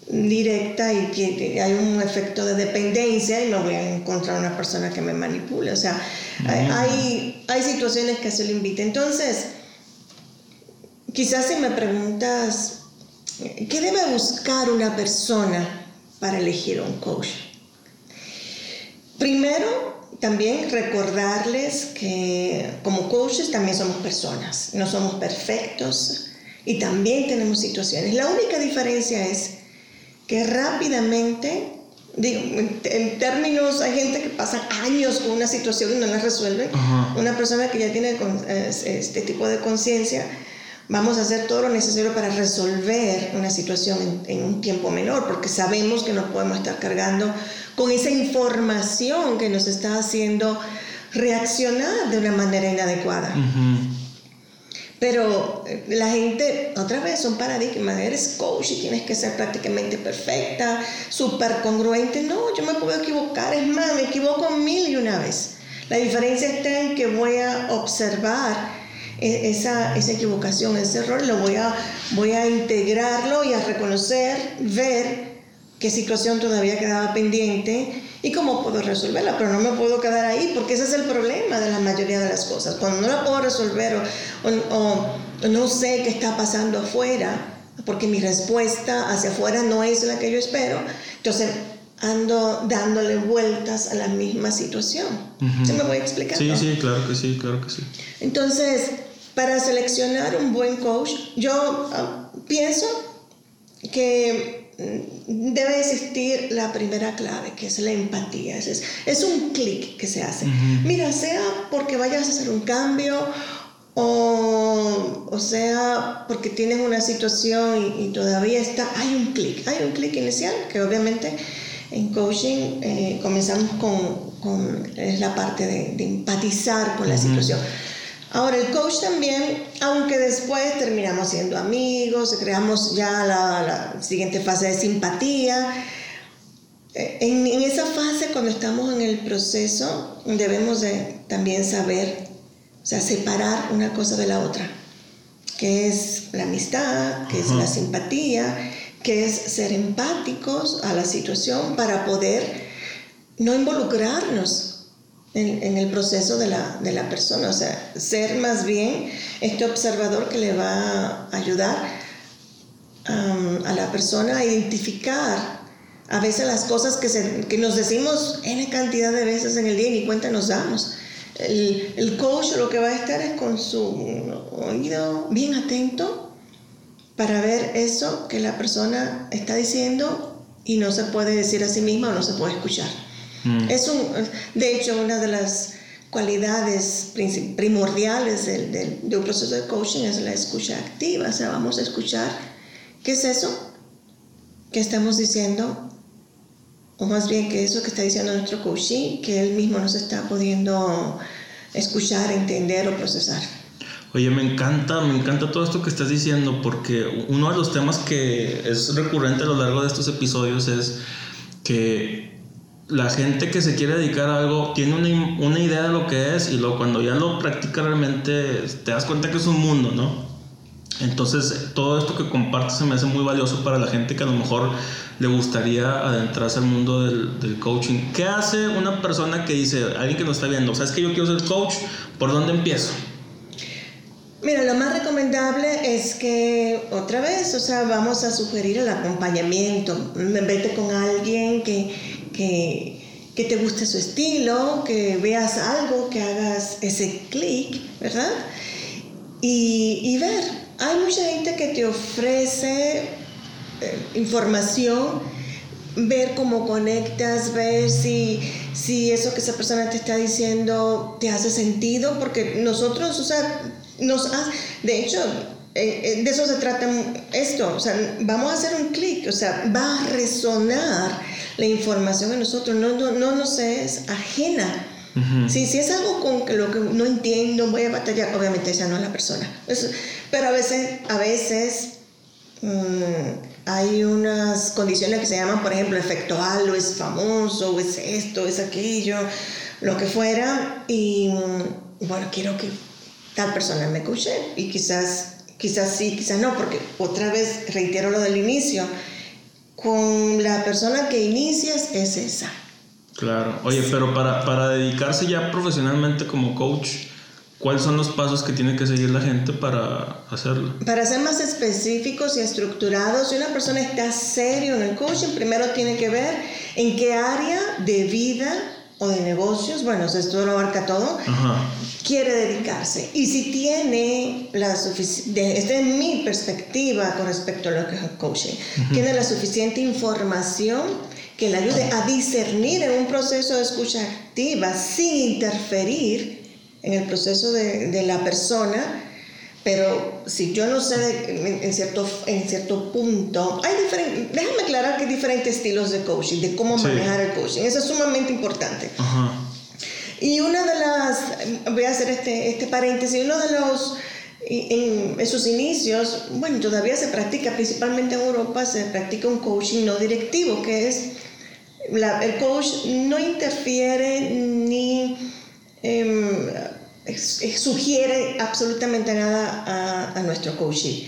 directa y que hay un efecto de dependencia y no voy a encontrar una persona que me manipule. O sea, hay, hay situaciones que se lo invita. Entonces, quizás si me preguntas, ¿qué debe buscar una persona para elegir un coach? Primero, también recordarles que como coaches también somos personas, no somos perfectos y también tenemos situaciones. La única diferencia es que rápidamente, digo, en términos, hay gente que pasa años con una situación y no la resuelve. Una persona que ya tiene este tipo de conciencia, vamos a hacer todo lo necesario para resolver una situación en, un tiempo menor, porque sabemos que no podemos estar cargando con esa información que nos está haciendo reaccionar de una manera inadecuada. Pero eh, la gente, otra vez, son paradigmas. Eres coach y tienes que ser prácticamente perfecta, súper congruente. No, yo me puedo equivocar. Es más, me equivoco mil y una vez. La diferencia está en que voy a observar esa, esa equivocación, ese error, lo voy a, voy a integrarlo y a reconocer, ver qué situación todavía quedaba pendiente y cómo puedo resolverla, pero no me puedo quedar ahí porque ese es el problema de la mayoría de las cosas. Cuando no la puedo resolver o, o, no sé qué está pasando afuera, porque mi respuesta hacia afuera no es la que yo espero, entonces ando dándole vueltas a la misma situación. ¿Se me voy explicando? Sí, sí, claro que sí, claro que sí. Entonces, para seleccionar un buen coach, yo ah, pienso que mm, debe existir la primera clave, que es la empatía. Es, es un clic que se hace. Mira, sea porque vayas a hacer un cambio o, o sea porque tienes una situación y, todavía está, hay un clic, hay un clic inicial que obviamente en coaching eh, comenzamos con, con, es la parte de, de empatizar con la situación. Ahora, el coach también, aunque después terminamos siendo amigos, creamos ya la, la siguiente fase de simpatía, eh, en, en, esa fase, cuando estamos en el proceso, debemos de también saber, o sea, separar una cosa de la otra, que es la amistad, que es la simpatía, que es ser empáticos a la situación para poder no involucrarnos en, el proceso de la, de la, persona, o sea, ser más bien este observador que le va a ayudar a la persona a identificar a veces las cosas que, se, que nos decimos N cantidad de veces en el día y ni cuenta nos damos. El, el coach lo que va a estar es con su oído bien atento para ver eso que la persona está diciendo y no se puede decir a sí misma o no se puede escuchar. Mm. Es un, de hecho, una de las cualidades primordiales del, del, de un proceso de coaching es la escucha activa. O sea, vamos a escuchar qué es eso que estamos diciendo, o más bien qué es eso que está diciendo nuestro coaching, que él mismo nos está pudiendo escuchar, entender o procesar. Oye, me encanta, me encanta todo esto que estás diciendo porque uno de los temas que es recurrente a lo largo de estos episodios es que la gente que se quiere dedicar a algo tiene una, una, idea de lo que es y luego cuando ya lo practica realmente te das cuenta que es un mundo, ¿no? Entonces todo esto que compartes se me hace muy valioso para la gente que a lo mejor le gustaría adentrarse al mundo del, coaching. ¿Qué hace una persona que dice, alguien que nos está viendo, sabes que yo quiero ser coach, ¿por dónde empiezo? Mira, lo más recomendable es que otra vez, o sea, vamos a sugerir el acompañamiento. Vete con alguien que, que, te guste su estilo, que veas algo, que hagas ese clic, ¿verdad? Y, ver, hay mucha gente que te ofrece eh, información, ver cómo conectas, ver si, si eso que esa persona te está diciendo te hace sentido, porque nosotros, o sea, nos de hecho, eh, eh, de eso se trata esto, o sea, vamos a hacer un clic, o sea, va a resonar la información en nosotros, no, no, no nos es ajena. si, si es algo con lo que no entiendo, voy a batallar, obviamente esa no es la persona. pero a veces, a veces mm, hay unas condiciones que se llaman, por ejemplo, efecto halo, es famoso, o es esto, es aquello, lo que fuera. Y mm, bueno, quiero que tal persona me escuche y quizás, quizás sí, quizás no, porque otra vez reitero lo del inicio, con la persona que inicias es esa. Claro, oye, pero para, para dedicarse ya profesionalmente como coach, ¿cuáles son los pasos que tiene que seguir la gente para hacerlo? Para ser más específicos y estructurados, si una persona está serio en el coaching, primero tiene que ver en qué área de vida o de negocios, bueno, esto lo abarca todo, quiere dedicarse. Y si tiene la suficiente, esta es mi perspectiva con respecto a lo que es el coaching, tiene la suficiente información que le ayude a discernir en un proceso de escucha activa sin interferir en el proceso de, de la persona pero si yo no sé en, cierto, en cierto punto, hay diferentes, déjame aclarar que hay diferentes estilos de coaching, de cómo manejar el coaching. Eso es sumamente importante. Y una de las, voy a hacer este, este paréntesis, uno de los, en, sus inicios, bueno, todavía se practica, principalmente en Europa, se practica un coaching no directivo, que es, la, el coach no interfiere ni... Em, sugiere absolutamente nada a, nuestro coaching.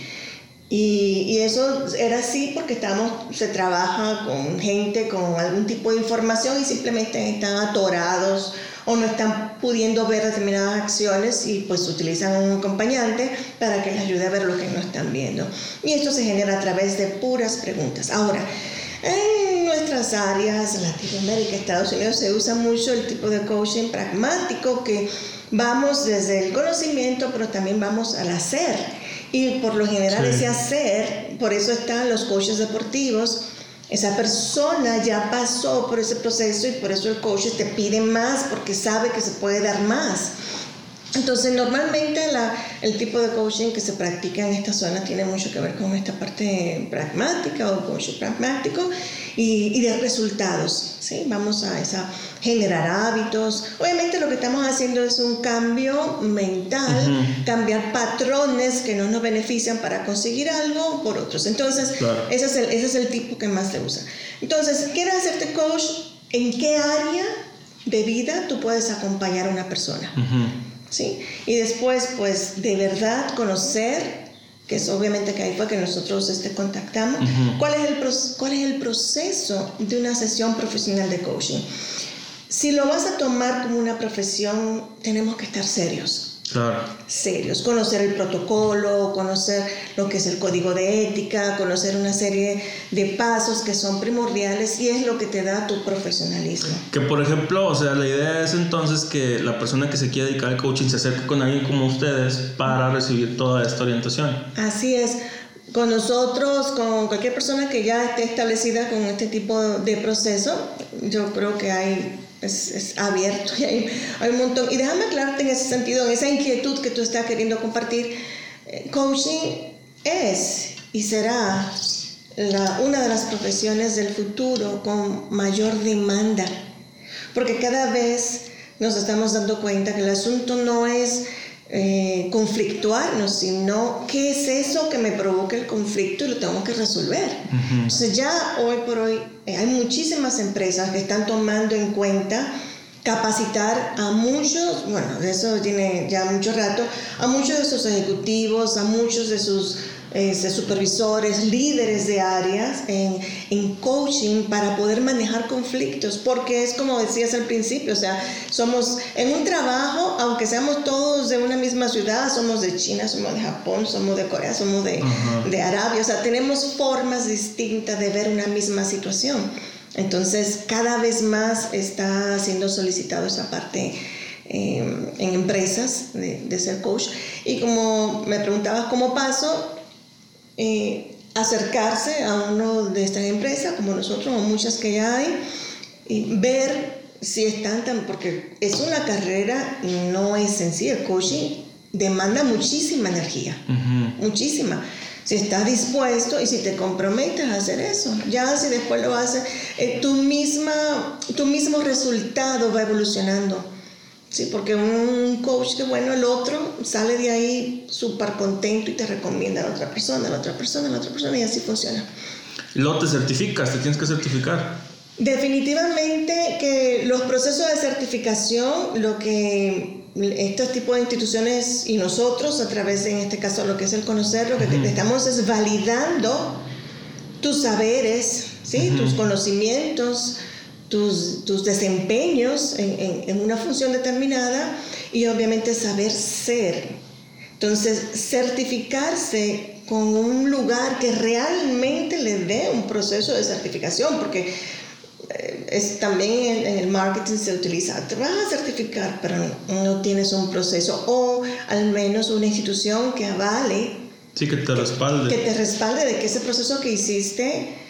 Y, y, eso era así porque estamos, se trabaja con gente con algún tipo de información y simplemente están atorados o no están pudiendo ver determinadas acciones y pues utilizan un acompañante para que les ayude a ver lo que no están viendo. Y esto se genera a través de puras preguntas. Ahora, en nuestras áreas, Latinoamérica, Estados Unidos, se usa mucho el tipo de coaching pragmático que vamos desde el conocimiento, pero también vamos al hacer. Y por lo general ese hacer, por eso están los coaches deportivos, esa persona ya pasó por ese proceso y por eso el coach te pide más porque sabe que se puede dar más. Entonces, normalmente la, el tipo de coaching que se practica en esta zona tiene mucho que ver con esta parte pragmática o coaching pragmático y, y de resultados. ¿sí? Vamos a esa, generar hábitos. Obviamente lo que estamos haciendo es un cambio mental, cambiar patrones que no nos benefician para conseguir algo por otros. Entonces, ese, es el, ese es el tipo que más te usa. Entonces, ¿quieres hacerte coach? ¿En qué área de vida tú puedes acompañar a una persona? ¿Sí? Y después, pues, de verdad conocer, que es obviamente que ahí fue que nosotros este, contactamos, ¿cuál, es el, cuál es el proceso de una sesión profesional de coaching. Si lo vas a tomar como una profesión, tenemos que estar serios. Claro. serios, conocer el protocolo, conocer lo que es el código de ética, conocer una serie de pasos que son primordiales y es lo que te da tu profesionalismo. Que por ejemplo, o sea, la idea es entonces que la persona que se quiera dedicar al coaching se acerque con alguien como ustedes para recibir toda esta orientación. Así es. Con nosotros, con cualquier persona que ya esté establecida con este tipo de proceso, yo creo que hay es, abierto y hay, un montón. Y déjame aclararte en ese sentido, en esa inquietud que tú estás queriendo compartir. Eh, coaching es y será una de las profesiones del futuro con mayor demanda, porque cada vez nos estamos dando cuenta que el asunto no es eh, conflictuarnos, sino qué es eso que me provoca el conflicto y lo tengo que resolver. Entonces ya hoy por hoy eh, hay muchísimas empresas que están tomando en cuenta capacitar a muchos, bueno, de eso tiene ya mucho rato, a muchos de sus ejecutivos, a muchos de sus este, supervisores, líderes de áreas en, en, coaching para poder manejar conflictos, porque es como decías al principio, o sea, somos en un trabajo, aunque seamos todos de una misma ciudad, somos de China, somos de Japón, somos de Corea, somos de, de Arabia, o sea, tenemos formas distintas de ver una misma situación. Entonces, cada vez más está siendo solicitado esa parte em, en empresas de, de, ser coach. Y como me preguntabas cómo paso, eh, acercarse a uno de estas empresas, como nosotros, o muchas que ya hay, y ver si están tan, porque es una carrera no es sencilla, el coaching demanda muchísima energía, muchísima. Si estás dispuesto y si te comprometes a hacer eso, ya si después lo haces, eh, tu, misma, tu mismo resultado va evolucionando Sí, porque un coach que bueno, el otro sale de ahí súper contento y te recomienda a la otra persona, a la otra persona, a la otra persona y así funciona. Luego te certificas, te tienes que certificar. Definitivamente que los procesos de certificación, lo que estos tipos de instituciones y nosotros a través de, en este caso, lo que es el conocer, lo que estamos es validando tus saberes, ¿sí? tus conocimientos, tus, tus desempeños en, en, una función determinada y obviamente saber ser. Entonces, certificarse con un lugar que realmente le dé un proceso de certificación, porque eh, es, también en, el marketing se utiliza, te vas a certificar, pero no, no, tienes un proceso o al menos una institución que avale. Sí, que te respalde. Que te respalde de que ese proceso que hiciste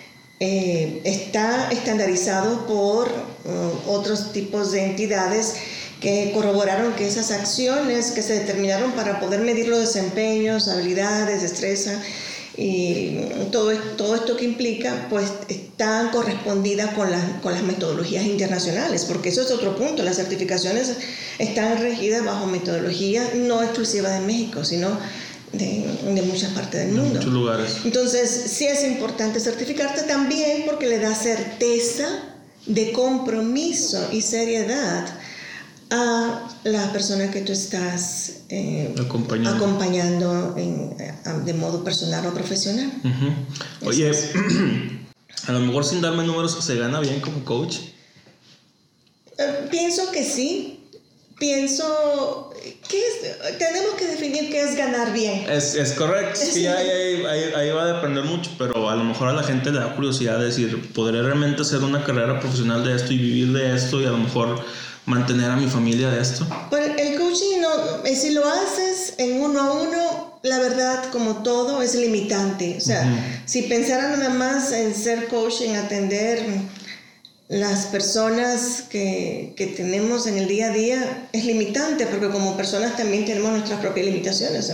eh, está estandarizado por uh, otros tipos de entidades que corroboraron que esas acciones que se determinaron para poder medir los desempeños, habilidades, destreza y todo, todo esto que implica, pues están correspondidas con, con las metodologías internacionales, porque eso es otro punto, las certificaciones están regidas bajo metodología no exclusiva de México, sino de, de muchas partes del mundo. muchos lugares. Entonces, sí es importante certificarte también porque le da certeza de compromiso y seriedad a la persona que tú estás eh, acompañando, en, eh, de modo personal o profesional. Oye, a lo mejor sin darme números, ¿se gana bien como coach? Eh, pienso que sí pienso que tenemos que definir qué es ganar bien. Es, es correcto, sí, ahí, ahí, va a depender mucho, pero a lo mejor a la gente le da curiosidad decir, ¿podré realmente hacer una carrera profesional de esto y vivir de esto y a lo mejor mantener a mi familia de esto? Pues el coaching, no, eh, si lo haces en uno a uno, la verdad, como todo, es limitante. O sea, si pensara nada más en ser coach, en atender las personas que, que, tenemos en el día a día es limitante, porque como personas también tenemos nuestras propias limitaciones.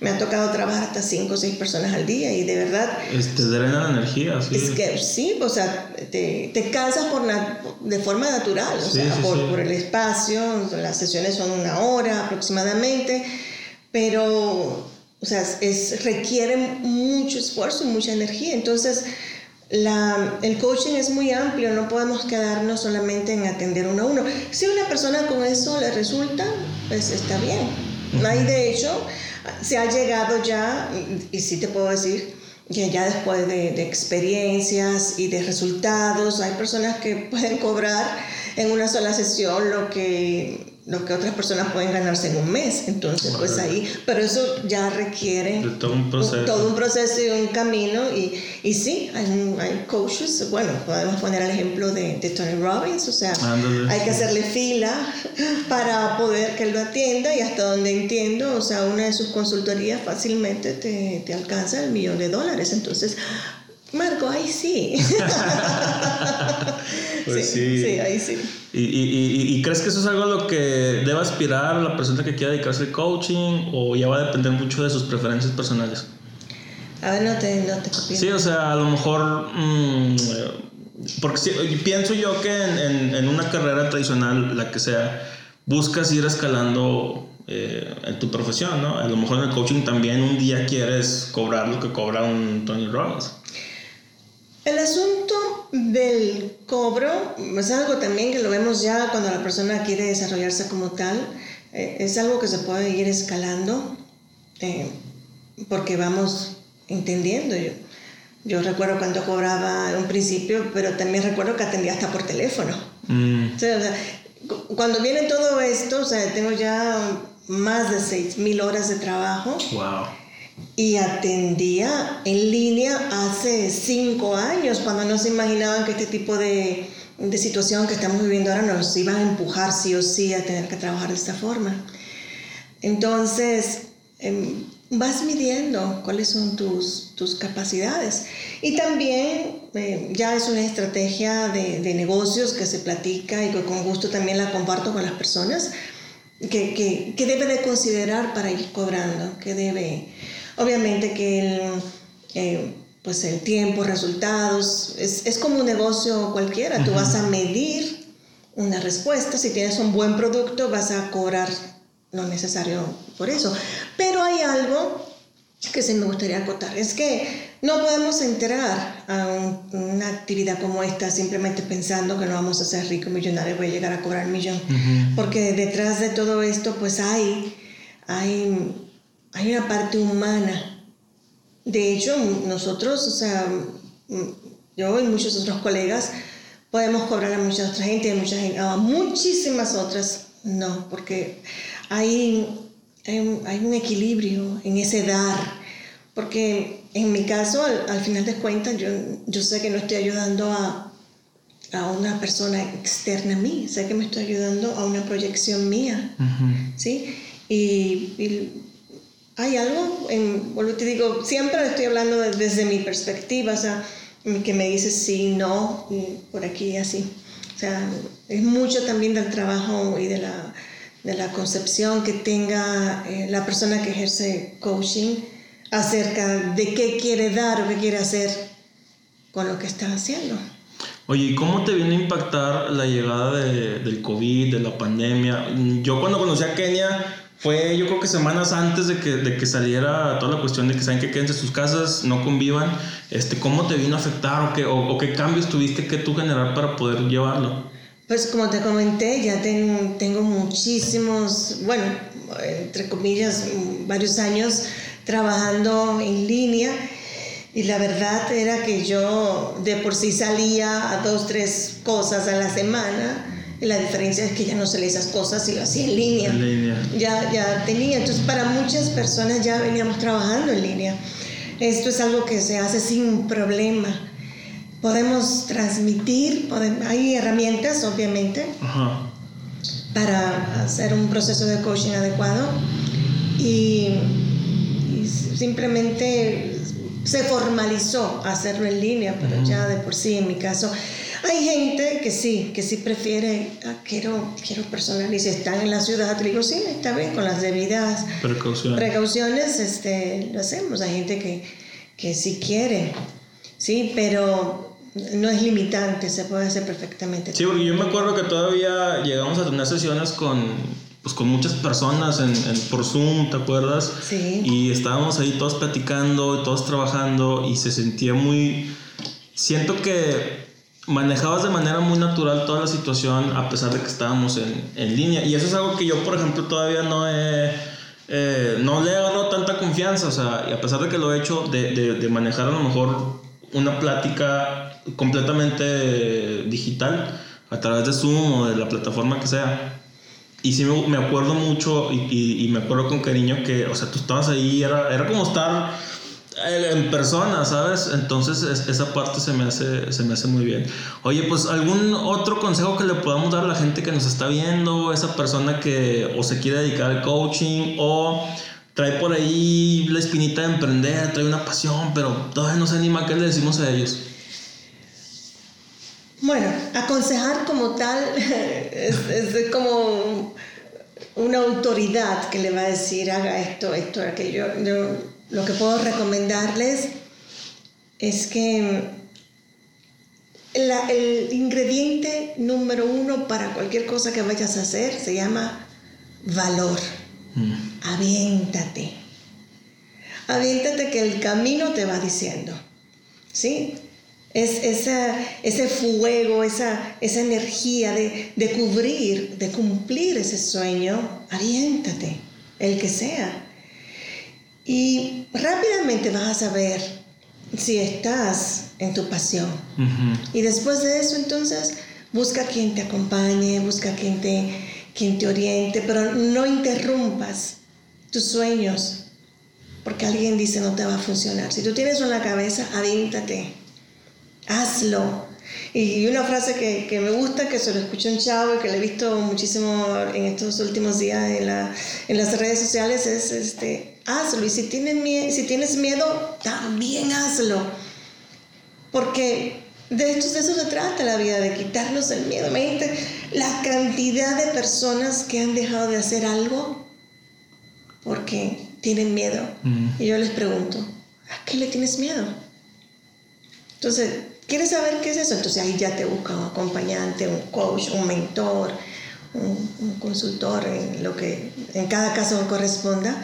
me, ha tocado trabajar hasta cinco o seis personas al día y de verdad... Te drena la energía, sí. Es que sí, o sea, te, te cansas por de forma natural, o sea, por, por, el espacio, las sesiones son una hora aproximadamente, pero, o sea, es, requiere mucho esfuerzo y mucha energía. Entonces, la, el coaching es muy amplio, no podemos quedarnos solamente en atender uno a uno. Si una persona con eso le resulta, pues está bien. Hay de hecho, se ha llegado ya, y sí te puedo decir, que ya después de, de experiencias y de resultados, hay personas que pueden cobrar en una sola sesión lo que lo que otras personas pueden ganarse en un mes. Entonces, pues ahí, pero eso ya requiere todo un proceso. todo un proceso y un camino. Y, y sí, hay, hay coaches, bueno, podemos poner el ejemplo de, de Tony Robbins, o sea, hay que hacerle fila para poder que él lo atienda y hasta donde entiendo, o sea, una de sus consultorías fácilmente te, te alcanza el millón de dólares. Entonces, Marco, ahí sí. pues sí, sí. ahí sí. ¿Y, y, y, crees que eso es algo a lo que debe aspirar la persona que quiera dedicarse al coaching o ya va a depender mucho de sus preferencias personales? A ver, no te, no te Sí, o sea, a lo mejor... Mm, porque pienso yo que en, en, una carrera tradicional, la que sea, buscas ir escalando eh, en tu profesión, ¿no? A lo mejor en el coaching también un día quieres cobrar lo que cobra un Tony Robbins. El asunto del cobro es algo también que lo vemos ya cuando la persona quiere desarrollarse como tal. Eh, es algo que se puede ir escalando eh, porque vamos entendiendo. Yo, yo recuerdo cuando cobraba en un principio, pero también recuerdo que atendía hasta por teléfono. Mm. O sea, cuando viene todo esto, o sea, tengo ya más de 6.000 horas de trabajo. Wow y atendía en línea hace cinco años, cuando no se imaginaban que este tipo de, de, situación que estamos viviendo ahora nos iba a empujar sí o sí a tener que trabajar de esta forma. Entonces, em, vas midiendo cuáles son tus, tus capacidades. Y también eh, ya es una estrategia de, de, negocios que se platica y que con gusto también la comparto con las personas, que, que, que debe de considerar para ir cobrando, que debe Obviamente que el, eh, pues el tiempo, resultados, es, es, como un negocio cualquiera. Tú vas a medir una respuesta. Si tienes un buen producto, vas a cobrar lo necesario por eso. Pero hay algo que se me gustaría acotar. Es que no podemos entrar a una actividad como esta simplemente pensando que no vamos a ser ricos, millonarios, voy a llegar a cobrar un millón. Porque detrás de todo esto, pues hay, hay hay una parte humana. De hecho, nosotros, o sea, yo y muchos otros colegas, podemos cobrar a mucha otra gente, a, mucha gente, a muchísimas otras no, porque hay, hay, un, equilibrio en ese dar. Porque en mi caso, al, final de cuentas, yo, yo sé que no estoy ayudando a, a una persona externa a mí, sé que me estoy ayudando a una proyección mía, ¿sí? Y, y, hay algo, en, te digo, siempre estoy hablando desde mi perspectiva, o sea, que me dice sí, no, por aquí y así. O sea, es mucho también del trabajo y de la, de la concepción que tenga eh, la persona que ejerce coaching acerca de qué quiere dar o qué quiere hacer con lo que está haciendo. Oye, ¿y cómo te viene a impactar la llegada de, del COVID, de la pandemia? Yo cuando conocí a Kenia, fue yo creo que semanas antes de que, de que saliera toda la cuestión de que saben que quédense sus casas, no convivan, este, ¿cómo te vino a afectar o qué, o, qué cambios tuviste que tú generar para poder llevarlo? Pues como te comenté, ya tengo, tengo muchísimos, bueno, entre comillas, varios años trabajando en línea y la verdad era que yo de por sí salía a dos, tres cosas a la semana la diferencia es que ya no se le esas cosas y lo hacía en línea. En línea. Ya, ya tenía. Entonces, para muchas personas ya veníamos trabajando en línea. Esto es algo que se hace sin problema. Podemos transmitir, hay herramientas, obviamente. para hacer un proceso de coaching adecuado y, y simplemente se formalizó hacerlo en línea, pero ya de por sí en mi caso hay gente que sí, que sí prefiere, ah, quiero, quiero personal y si están en la ciudad, digo, sí, está bien, con las debidas precauciones, precauciones este, lo hacemos. Hay gente que, que sí quiere, sí, pero no es limitante, se puede hacer perfectamente. Sí, porque yo me acuerdo que todavía llegamos a tener sesiones con, pues, con muchas personas en, por Zoom, ¿te acuerdas? Sí. Y estábamos ahí todos platicando, todos trabajando y se sentía muy... Siento que manejabas de manera muy natural toda la situación a pesar de que estábamos en, en línea. Y eso es algo que yo, por ejemplo, todavía no he... Eh, no le he dado tanta confianza, o sea, y a pesar de que lo he hecho, de, de, de manejar a lo mejor una plática completamente digital a través de Zoom o de la plataforma que sea. Y sí me, me acuerdo mucho y, y, y, me acuerdo con cariño que, o sea, tú estabas ahí, era, era como estar en persona, ¿sabes? Entonces esa parte se me, hace, se me hace muy bien. Oye, pues algún otro consejo que le podamos dar a la gente que nos está viendo, esa persona que o se quiere dedicar al coaching o trae por ahí la espinita de emprender, trae una pasión, pero todavía no se anima, ¿qué le decimos a ellos? Bueno, aconsejar como tal es, es como una autoridad que le va a decir haga esto, esto, aquello. Yo, lo que puedo recomendarles es que el ingrediente número uno para cualquier cosa que vayas a hacer se llama valor. Mm. Aviéntate. Aviéntate que el camino te va diciendo. ¿Sí? Es esa, ese fuego, esa, esa energía de, de cubrir, de cumplir ese sueño. Aviéntate, el que sea. Y rápidamente vas a saber si estás en tu pasión. Y después de eso, entonces, busca quien te acompañe, busca quien te, quien te oriente, pero no interrumpas tus sueños porque alguien dice no te va a funcionar. Si tú tienes una cabeza, avíntate, hazlo. Y una frase que, que, me gusta, que se lo escuché un chavo y que le he visto muchísimo en estos últimos días en, la, en las redes sociales es este, hazlo. Y si tienes, miedo, si tienes miedo, también hazlo. Porque de, esto, de eso se trata la vida, de quitarnos el miedo. Imagínate la cantidad de personas que han dejado de hacer algo porque tienen miedo. Y yo les pregunto, ¿a qué le tienes miedo? Entonces, ¿quieres saber qué es eso? Entonces ahí ya te busca un acompañante, un coach, un mentor, un, un consultor en lo que en cada caso corresponda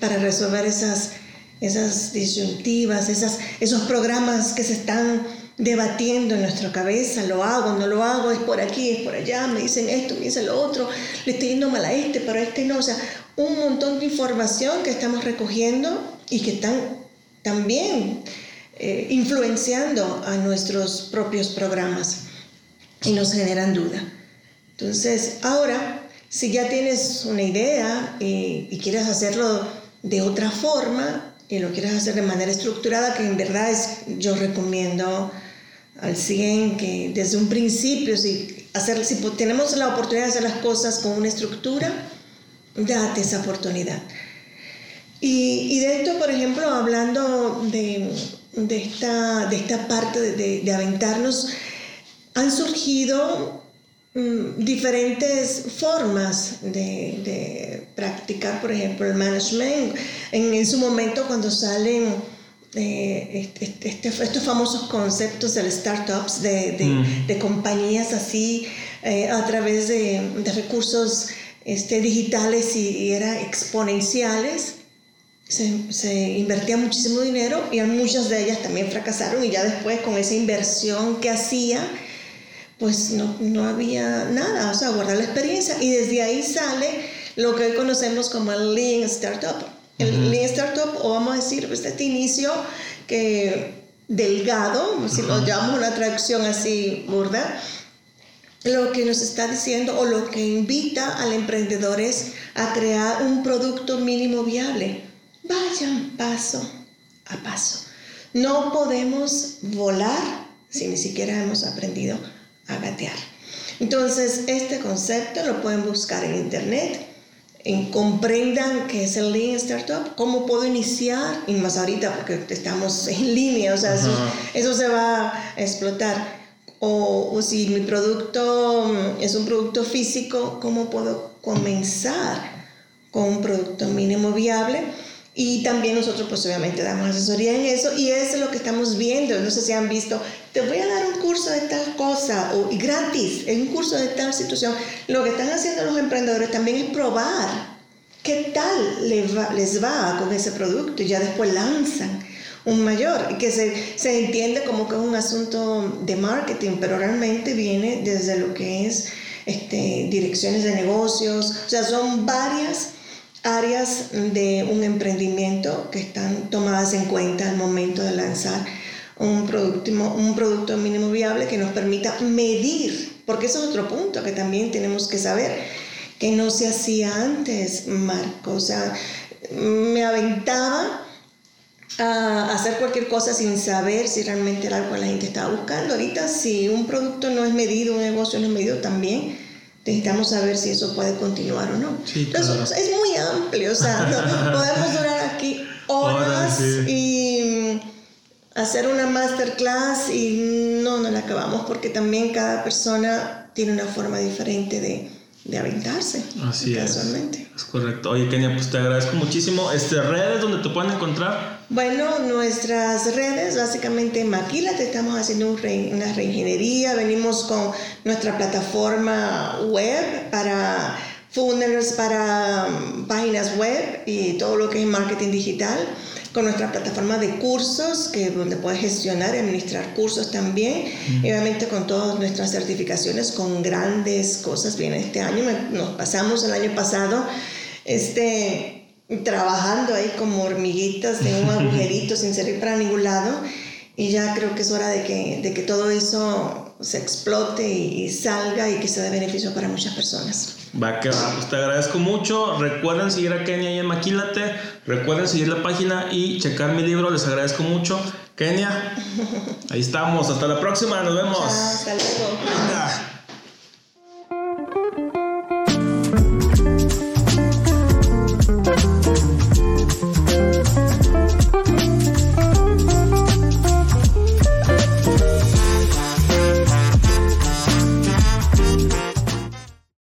para resolver esas, esas disyuntivas, esas, esos programas que se están debatiendo en nuestra cabeza, lo hago, no lo hago, es por aquí, es por allá, me dicen esto, me dicen lo otro, le estoy yendo mal a este, pero a este no, o sea, un montón de información que estamos recogiendo y que están también eh, influenciando a nuestros propios programas y nos generan duda. Entonces, ahora, si ya tienes una idea y, y quieres hacerlo de otra forma y lo quieres hacer de manera estructurada, que en verdad es, yo recomiendo al 100 que desde un principio, si, hacer, si tenemos la oportunidad de hacer las cosas con una estructura, date esa oportunidad. Y, y de esto, por ejemplo, hablando de, de, esta, de esta parte de, de aventarnos, han surgido Mm, diferentes formas de, de, practicar, por ejemplo, el management. En, en su momento, cuando salen eh, este, este, estos famosos conceptos de startups, de, de, mm. de compañías así, eh, a través de, recursos este, digitales y, y era exponenciales, se, se, invertía muchísimo dinero y muchas de ellas también fracasaron y ya después con esa inversión que hacía, pues no, no había nada, o sea, guardar la experiencia y desde ahí sale lo que hoy conocemos como el Lean Startup. El Lean Startup, o vamos a decir, pues este inicio que delgado, si lo llamamos una traducción así burda, lo que nos está diciendo o lo que invita al emprendedor es a crear un producto mínimo viable. Vayan paso a paso. No podemos volar si ni siquiera hemos aprendido a gatear. Entonces, este concepto lo pueden buscar en internet. En, comprendan qué es el Lean Startup, cómo puedo iniciar, y más ahorita porque estamos en línea, o sea, eso, eso, se va a explotar. O, o, si mi producto mm, es un producto físico, cómo puedo comenzar con un producto mínimo viable y también nosotros pues obviamente damos asesoría en eso y eso es lo que estamos viendo. No sé si han visto, te voy a dar un curso de tal cosa o y gratis, en un curso de tal situación. Lo que están haciendo los emprendedores también es probar qué tal les va, les va con ese producto y ya después lanzan un mayor, que se, se entiende como que es un asunto de marketing, pero realmente viene desde lo que es este, direcciones de negocios, o sea, son varias áreas de un emprendimiento que están tomadas en cuenta al momento de lanzar un producto, un producto mínimo viable que nos permita medir, porque eso es otro punto que también tenemos que saber, que no se hacía antes, Marco. O sea, me aventaba a hacer cualquier cosa sin saber si realmente era algo que la gente estaba buscando. Ahorita, si un producto no es medido, un negocio no es medido, también necesitamos saber si eso puede continuar o no. Entonces, es muy amplio, o sea, podemos durar aquí horas y hacer una masterclass y no, no la acabamos porque también cada persona tiene una forma diferente de, de aventarse. Así es. Es correcto. Oye, Kenia, pues te agradezco muchísimo. Este, ¿Redes donde te pueden encontrar? Bueno, nuestras redes, básicamente Maquilate, estamos haciendo una reingeniería, venimos con nuestra plataforma web para funnels, para um, páginas web y todo lo que es marketing digital con nuestra plataforma de cursos, que donde puedes gestionar y administrar cursos también, y obviamente con todas nuestras certificaciones, con grandes cosas. Bien, este año nos pasamos el año pasado este, trabajando ahí como hormiguitas en un agujerito sin servir para ningún lado, y ya creo que es hora de que, de que todo eso se explote y, y salga y que sea de beneficio para muchas personas. Va que va, pues te agradezco mucho. Recuerden seguir a Kenia y en Maquílate. Recuerden seguir la página y checar mi libro. Les agradezco mucho. Kenia, ahí estamos. Hasta la próxima. Nos vemos. hasta luego.